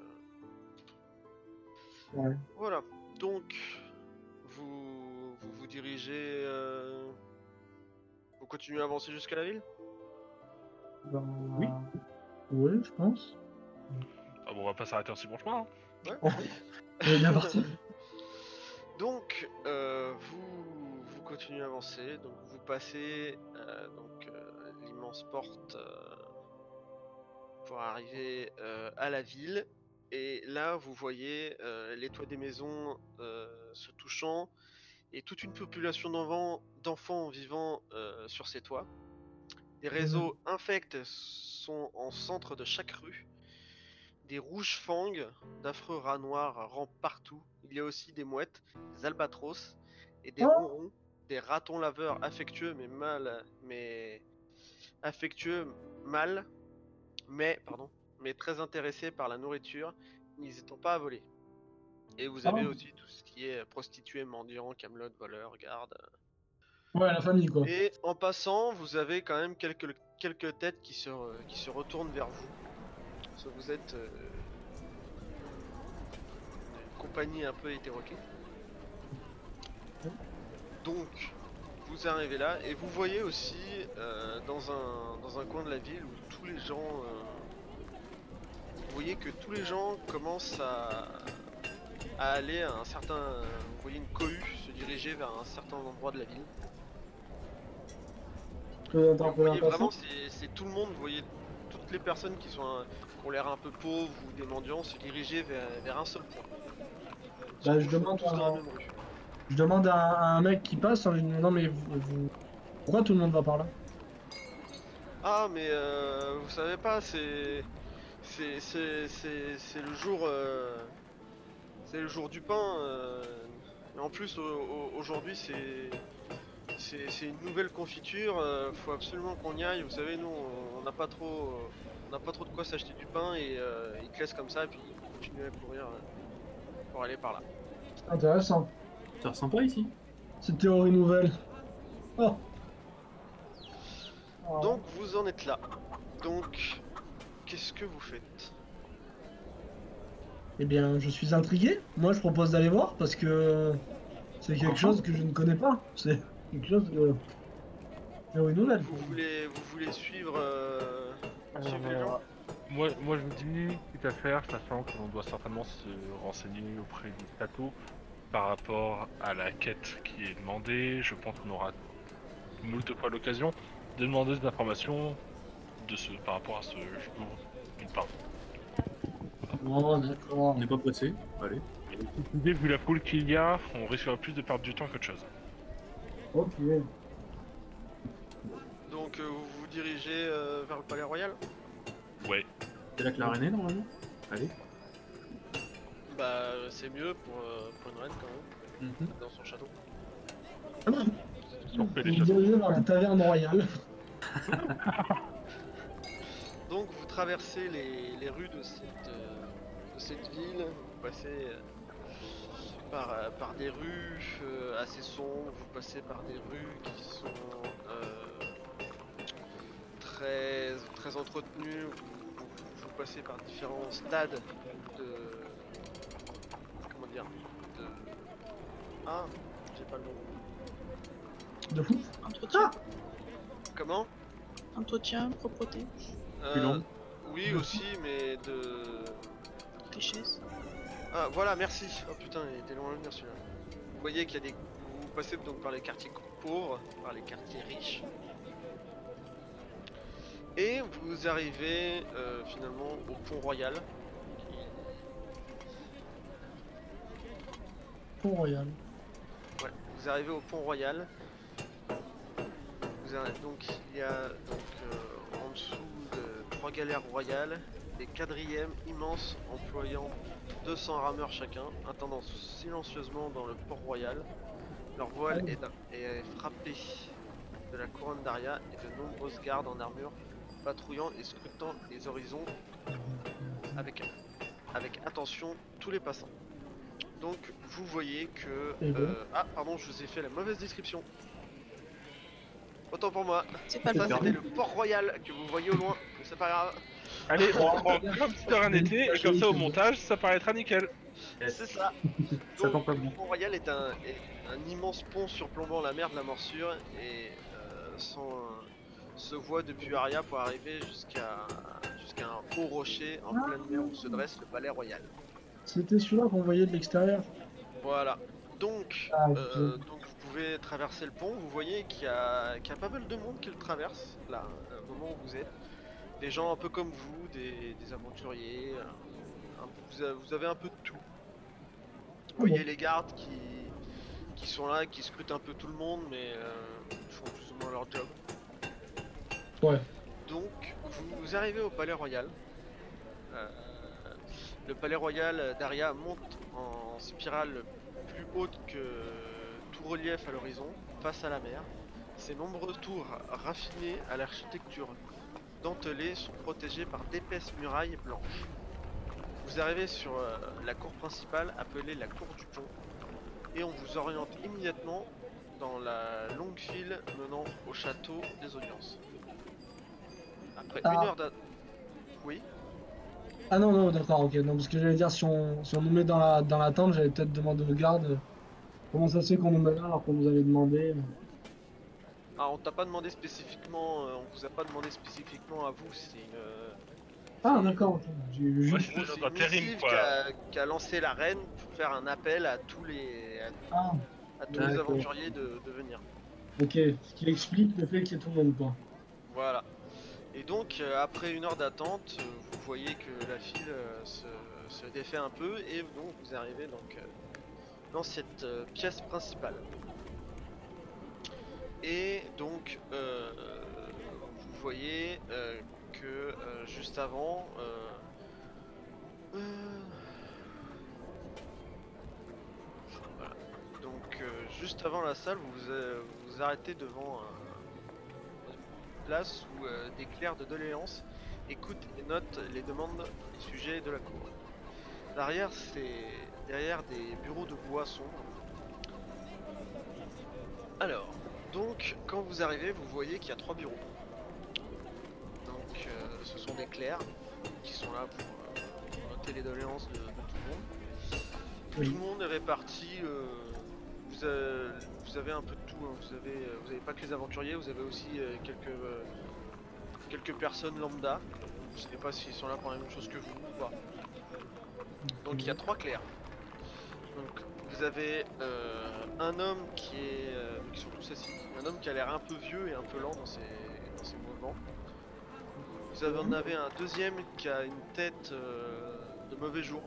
Ouais. Voilà, donc... Vous... Vous vous dirigez... Vous continuez à avancer jusqu'à la ville? Ben, Oui. Oui, je pense. Ah bon, on va pas s'arrêter en si bon chemin. hein. Ouais. On est bien parti. Donc, euh, vous, vous continuez à avancer, donc vous passez euh, donc euh, l'immense porte euh, pour arriver euh, à la ville. Et là, vous voyez euh, les toits des maisons euh, se touchant et toute une population d'enfants, vivant euh, sur ces toits. Des réseaux infects sont en centre de chaque rue. Des rouges fangs, d'affreux rats noirs rampent partout. Il y a aussi des mouettes, des albatros et des Oh. ronrons, des ratons laveurs affectueux mais mal, mais affectueux mal, mais pardon, mais très intéressés par la nourriture, n'hésitant pas à voler. Et vous avez aussi tout ce qui est prostituées, mendiants, camelotes, voleurs, gardes. Ouais, la famille, quoi. Et en passant, vous avez quand même quelques, quelques têtes qui se, qui se retournent vers vous. Parce que vous êtes euh, une compagnie un peu hétéroclite. Donc, vous arrivez là et vous voyez aussi euh, dans, un, dans un coin de la ville où tous les gens... euh, vous voyez que tous les gens commencent à, à aller à un certain... Vous voyez une cohue se diriger vers un certain endroit de la ville. Que Vous d'interprétation. voyez vraiment, c'est tout le monde, vous voyez toutes les personnes qui, sont, un- qui ont l'air un peu pauvres ou des mendiants se diriger vers, vers un seul point. Bah, je demande dans à- la même rue. Je demande à, à un mec qui passe en lui demandant mais vous, vous- pourquoi tout le monde va par là? Ah, mais euh, vous savez pas, c'est. C'est c'est- c'est- c'est le jour. euh, c'est le jour du pain. euh, et en plus, au- au- aujourd'hui, c'est. C'est c'est une nouvelle confiture, euh, faut absolument qu'on y aille. Vous savez, nous, on n'a pas trop. On n'a pas trop de quoi s'acheter du pain et euh, ils te laissent comme ça et puis ils continuent à courir euh, pour aller par là. Intéressant. Ça a l'air sympa ici. Cette théorie nouvelle. Oh. Oh. Donc vous en êtes là. Donc, qu'est-ce que vous faites? Eh bien, je suis intrigué. Moi, je propose d'aller voir parce que c'est quelque chose que je ne connais pas. C'est quelque chose de nouvelle. Vous voulez, vous voulez suivre, euh, suivre les gens Moi, moi, je me dis, quitte à faire, sachant qu'on doit certainement se renseigner auprès du plateau par rapport à la quête qui est demandée. Je pense qu'on aura moult fois l'occasion de demander des informations de ce, par rapport à ce jour du pain. Oh, d'accord. On n'est pas pressé. Allez. L'idée, vu la foule qu'il y a, on risquerait plus de perdre du temps qu'autre chose. Ok. Donc euh, vous vous dirigez euh, vers le palais royal? Ouais. C'est là que la reine est normalement Allez. Bah c'est mieux pour, euh, pour une reine quand même, Mhm. dans son château. On fait les Vous choses. dirigez vers la taverne royale. Donc vous traversez les, les rues de cette, euh, cette ville, vous passez euh, par, euh, par des rues euh, assez sombres, vous passez par des rues qui sont euh, très, très entretenues, vous, vous- vous passez par différents stades de... Comment dire de... Ah, j'ai pas le nom. De fou. Entretien, Comment? Entretien, propreté, Plus long. Oui aussi, mais de... Ah voilà, merci. Oh putain, il était loin de venir celui-là. Vous voyez qu'il y a des. Vous passez donc par les quartiers pauvres, par les quartiers riches. Et vous arrivez euh, finalement au pont royal. Pont royal. Ouais, vous arrivez au pont royal. Vous donc il y a donc euh, en dessous de trois galères royales, des quadrièmes immenses employant 200 rameurs chacun, attendant silencieusement dans le port royal. Leur voile est, d'un- est frappé de la couronne d'Aria et de nombreuses gardes en armure patrouillant et scrutant les horizons avec, avec attention tous les passants. Donc vous voyez que... Et euh, ah pardon, je vous ai fait la mauvaise description. Autant pour moi. C'est pas Ça c'était le port royal que vous voyez au loin, mais c'est pas grave. Allez, on prend comme si de rien n'était, et comme ça au montage, ça paraîtra nickel. C'est ça. Ça Donc, tend pas le pont royal est un, est un immense pont surplombant la mer de la morsure et euh, s'en- se voit depuis Aria pour arriver jusqu'à jusqu'à un haut rocher en pleine mer où se dresse le palais royal. C'était celui-là qu'on voyait de l'extérieur. Voilà. Donc, Ah, euh, donc vous pouvez traverser le pont. Vous voyez qu'il y, a qu'il y a pas mal de monde qui le traverse là, au moment où vous êtes. Des gens un peu comme vous, des, des aventuriers. un- vous, avez un peu de tout. Vous voyez les gardes qui, qui sont là, qui scrutent un peu tout le monde, mais euh, ils font plus ou moins leur job. Ouais. Donc, vous, vous arrivez au palais royal. Euh, le palais royal d'Aria monte en spirale plus haute que tout relief à l'horizon, face à la mer. Ses nombreuses tours raffinées à l'architecture dentelée sont protégées par d'épaisses murailles blanches. Vous arrivez sur euh, la cour principale appelée la cour du pont et on vous oriente immédiatement dans la longue file menant au château des audiences. Après Ah. une heure d'a... Oui Ah non, non, d'accord, ok. Non, parce que j'allais dire, si on, si on nous met dans la, dans la tente, j'allais peut-être demander aux gardes euh, comment ça se fait qu'on nous met là alors qu'on nous avait demandé. Ah, on t'a pas demandé spécifiquement, euh, on vous a pas demandé spécifiquement à vous, c'est une, euh, Ah, d'accord. J'ai juste. c'est c'est dans une Interim, missive quoi. qu'a qu'a lancé la reine pour faire un appel à tous les, à, Ah, à tous les D'accord. aventuriers de, de venir. ok. Ce qui explique le fait qu'il y ait tout le monde, quoi. Voilà. Et donc, euh, après une heure d'attente, euh, vous voyez que la file euh, se, se défait un peu et donc vous arrivez donc euh, dans cette euh, pièce principale. Et donc, euh, vous voyez euh, que euh, juste avant, voilà. Donc, juste avant la salle, vous vous, arrêtez devant un, une place où des clercs de doléances écoutent et notent les demandes et sujets de la cour. Derrière, c'est derrière des bureaux de bois sombres. Alors, donc, quand vous arrivez, vous voyez qu'il y a trois bureaux. Donc, euh, ce sont des clercs qui sont là pour euh, noter les doléances de, de tout le monde. Oui. Tout le monde est réparti. euh, vous, avez, vous avez un peu de tout. hein. Vous avez, euh, vous avez pas que les aventuriers, vous avez aussi euh, quelques euh, quelques personnes lambda. Vous savez pas s'ils sont là pour la même chose que vous ou pas. Donc il y a trois clercs. Donc vous avez euh, un homme qui est, euh, qui sont tous assis, un homme qui a l'air un peu vieux et un peu lent dans ses, dans ses mouvements. Vous avez, en avez un deuxième qui a une tête euh, de mauvais jour.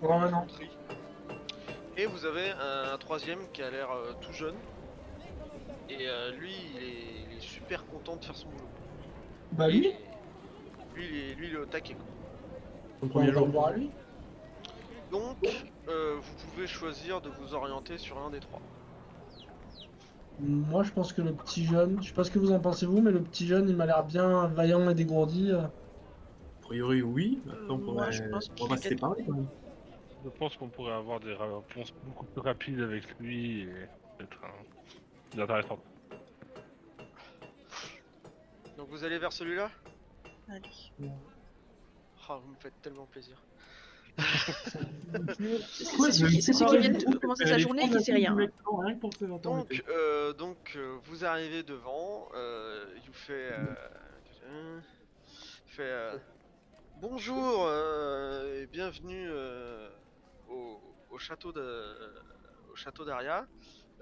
Ouais, non. Et vous avez un, troisième qui a l'air euh, tout jeune. Et euh, lui, il est, il est super content de faire son boulot. Bah, lui, lui, il est, lui, il est au taquet. quoi. On lui. Donc, euh, vous pouvez choisir de vous orienter sur l'un des trois. Moi, je pense que le petit jeune, je sais pas ce que vous en pensez vous, mais le petit jeune, il m'a l'air bien vaillant et dégourdi. A priori, oui. Maintenant, on pourrait, je pense on qu'il va est se peut-être- séparer quand même. Je pense qu'on pourrait avoir des réponses beaucoup plus rapides avec lui et peut-être un... plus intéressant. Donc, vous allez vers celui-là? Allez. Oh, vous me faites tellement plaisir. C'est pas, qui vient je- de commencer sa journée et qui sait rien. Donc, euh, donc euh, vous arrivez devant, euh, il vous fait, euh, fait euh, bonjour euh, et bienvenue euh, au, au château de, au château d'Aria.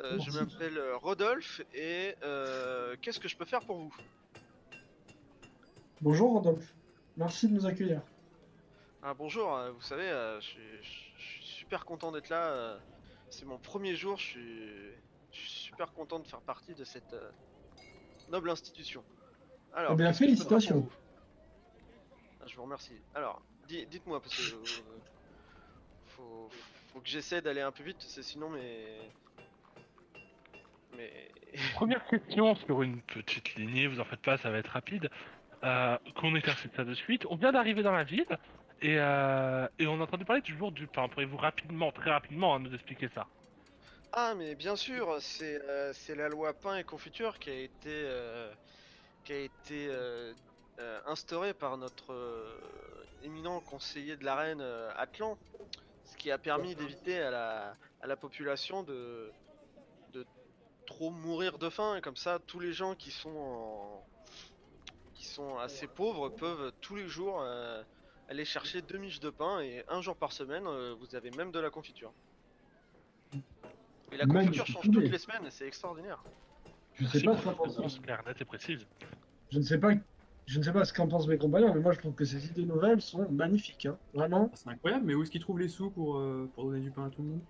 Euh, je m'appelle Rodolphe et euh, qu'est-ce que je peux faire pour vous? Bonjour Rodolphe, merci de nous accueillir. Ah bonjour, euh, vous savez, euh, je, suis, je- je suis super content d'être là. euh, C'est mon premier jour, je suis, je suis super content de faire partie de cette noble institution. Alors, Eh bien, félicitations. vous Ah, je vous remercie. Alors, di- dites-moi, parce que faut, faut que j'essaie d'aller un peu vite, c'est sinon mes, mais Première question sur une petite lignée, vous en faites pas, ça va être rapide. Euh, qu'on éclaircisse ça de suite. On vient d'arriver dans la ville et, euh, et on a entendu parler du jour du pain. Pourriez-vous rapidement, très rapidement, hein, nous expliquer ça ah mais bien sûr, c'est euh, c'est la loi pain et confiture qui a été euh, qui a été euh, instaurée par notre éminent conseiller de la reine Atlan, ce qui a permis d'éviter à la à la population de de trop mourir de faim et comme ça tous les gens qui sont en- qui sont assez pauvres peuvent tous les jours aller chercher deux miches de pain et un jour par semaine euh, vous avez même de la confiture. Et la confiture Magnifique change toutes les semaines, c'est extraordinaire. Je sais Merci pas pour ce qu'en cette pense- réponse claire, nette et précise. Je ne sais pas. Je ne sais pas ce qu'en pensent mes compagnons, mais moi je trouve que ces idées nouvelles sont magnifiques. hein. Vraiment. C'est incroyable, mais où est-ce qu'ils trouvent les sous pour, euh, pour donner du pain à tout le monde?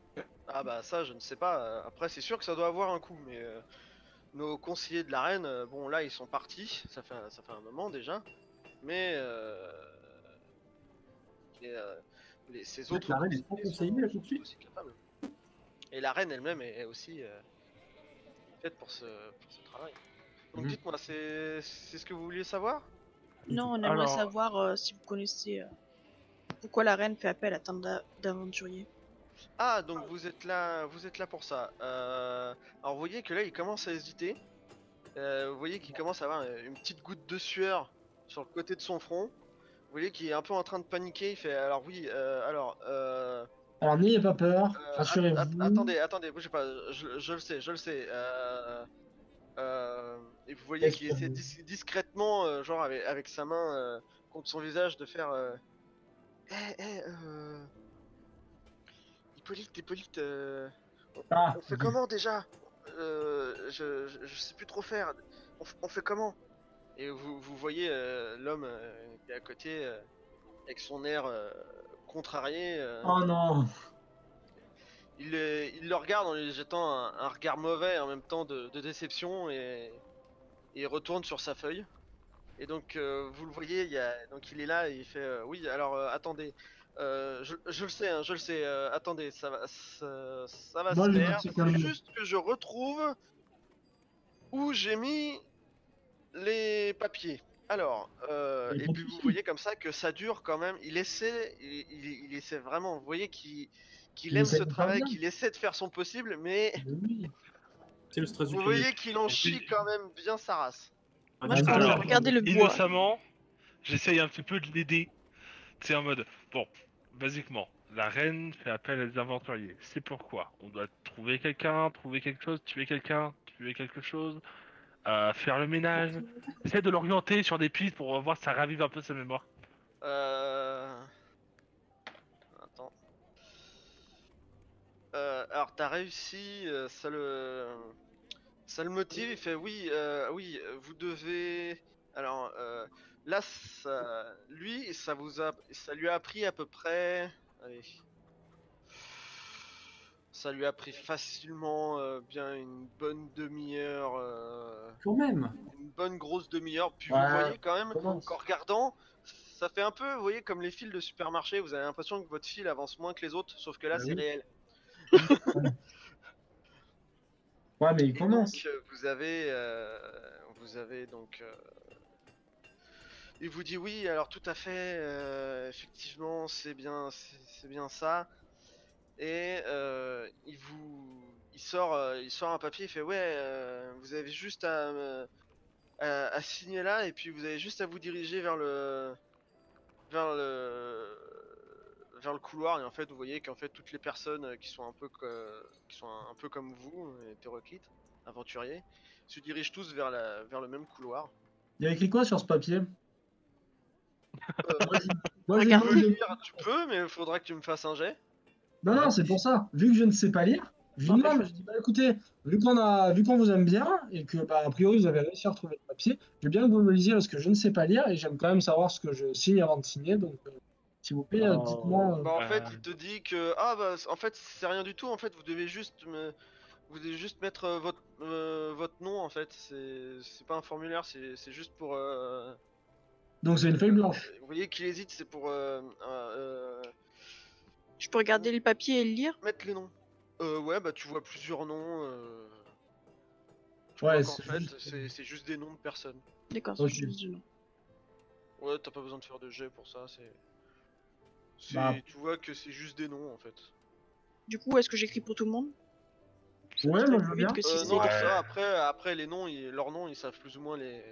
Ah bah ça je ne sais pas, euh, après c'est sûr que ça doit avoir un coût, mais euh, nos conseillers de la reine, euh, bon là ils sont partis, ça fait, ça fait un moment déjà, mais euh, et, euh, les, ces autres la reine est pas conseillée, tout de suite. Et la reine elle-même est, est aussi euh, faite pour ce, pour ce travail. Donc Mhm. dites-moi, c'est c'est ce que vous vouliez savoir? Non, on aimerait Alors- savoir euh, si vous connaissez euh, pourquoi la reine fait appel à tant d'a- d'aventuriers. Ah, donc vous êtes là, vous êtes là pour ça. Euh, alors vous voyez que là, il commence à hésiter. Euh, vous voyez qu'il commence à avoir une petite goutte de sueur sur le côté de son front. Vous voyez qu'il est un peu en train de paniquer. Il fait alors oui, euh, alors. Euh, Alors n'ayez pas peur, euh, rassurez-vous. att- attendez, attendez, bougez pas. Je, je le sais, je le sais. Euh, euh, et vous voyez qu'il essaie dis- discrètement, euh, genre avec, avec sa main euh, contre son visage, de faire. euh, Eh, eh, euh... Hippolyte, Hippolyte, euh, Ah, on fait comment déjà? Euh, je, je, je sais plus trop faire. On, on fait comment? Et vous, vous voyez euh, l'homme euh, qui est à côté euh, avec son air contrarié. Oh non. il, le- il le regarde en lui jetant un, un regard mauvais en même temps de, de déception et, et il retourne sur sa feuille. Et donc vous le voyez, il, y a, donc il est là et il fait oui alors attendez. je, je le sais, hein, je le sais. attendez, ça va, ça, ça va Moi, se faire. juste que je retrouve où j'ai mis les papiers. Alors, euh, et puis vous voyez comme ça que ça dure quand même. Il essaie, il, il- il essaie vraiment. Vous voyez qu'il qu'il Il aime ce travail, qu'il essaie de faire son possible, mais Mais oui. C'est le stress du vous voyez qu'il en chie quand même bien sa race. Ah, Moi, je Alors, regarder le bois. Innocemment, j'essaye un petit peu de l'aider. C'est en mode, bon, basiquement, la reine fait appel à des aventuriers. C'est pourquoi On doit trouver quelqu'un, trouver quelque chose, tuer quelqu'un, tuer quelque chose, faire le ménage. Essayer de l'orienter sur des pistes pour voir si ça ravive un peu sa mémoire. Euh... Attends. Euh, alors t'as réussi, euh, ça le, ça le motive. Il fait oui, euh, oui, vous devez. Alors là, ça... lui, ça vous a, ça lui a pris à peu près. Allez. Ça lui a pris facilement euh, bien une bonne demi-heure. euh, Quand même une bonne grosse demi-heure. Puis Ouais, vous voyez quand même qu'en regardant, ça fait un peu, vous voyez, comme les fils de supermarché. Vous avez l'impression que votre fil avance moins que les autres, sauf que là, Bah c'est oui. réel. Ouais, mais il commence. donc, euh, vous avez, euh, vous avez donc. euh, il vous dit oui, alors tout à fait, euh, effectivement, c'est bien, c'est bien ça. Et euh, il vous, il sort, euh, il sort un papier, il fait ouais, euh, vous avez juste à, me- à, à signer là, et puis vous avez juste à vous diriger vers le, vers le, vers le couloir. Et en fait, vous voyez qu'en fait toutes les personnes qui sont un peu, co- qui sont un, un peu comme vous, hétéroclites, aventuriers, se dirigent tous vers la, vers le même couloir. Il y a écrit quoi sur ce papier? Euh, Moi, j'ai- Regarde. tu peux, mais il faudra que tu me fasses un jet. Non, non, c'est pour ça. Vu que je ne sais pas lire, je lui Non, mais- je dis, bah écoutez, vu qu'on a, vu qu'on vous aime bien et que, bah, a priori, vous avez réussi à retrouver le papier, je veux bien que vous me lisiez parce que je ne sais pas lire et j'aime quand même savoir ce que je signe avant de signer. Donc, euh, s'il vous plaît, euh, Oh. dites-moi. euh, Bah en Euh. fait, il te dit que ah bah en fait c'est rien du tout. En fait, vous devez juste me, vous devez juste mettre euh, votre euh, votre nom en fait. C'est c'est pas un formulaire, c'est c'est juste pour. euh, Donc, c'est une feuille blanche. Vous voyez qu'il hésite, c'est pour euh, euh, Je peux regarder le papier et le lire mettre les noms. Euh, ouais, bah tu vois plusieurs noms. euh, Ouais, c'est fait, juste- c'est c'est juste des noms de personnes. D'accord, c'est juste du nom. Ouais, t'as pas besoin de faire de jet pour ça, c'est. c'est- Bah. Tu vois que c'est juste des noms en fait. Du coup, est-ce que j'écris pour tout le monde? Ouais, moi, je veux bien. que si Euh, c'est- non, Ouais. ça, après, après les noms, ils- leurs noms, ils savent plus ou moins les,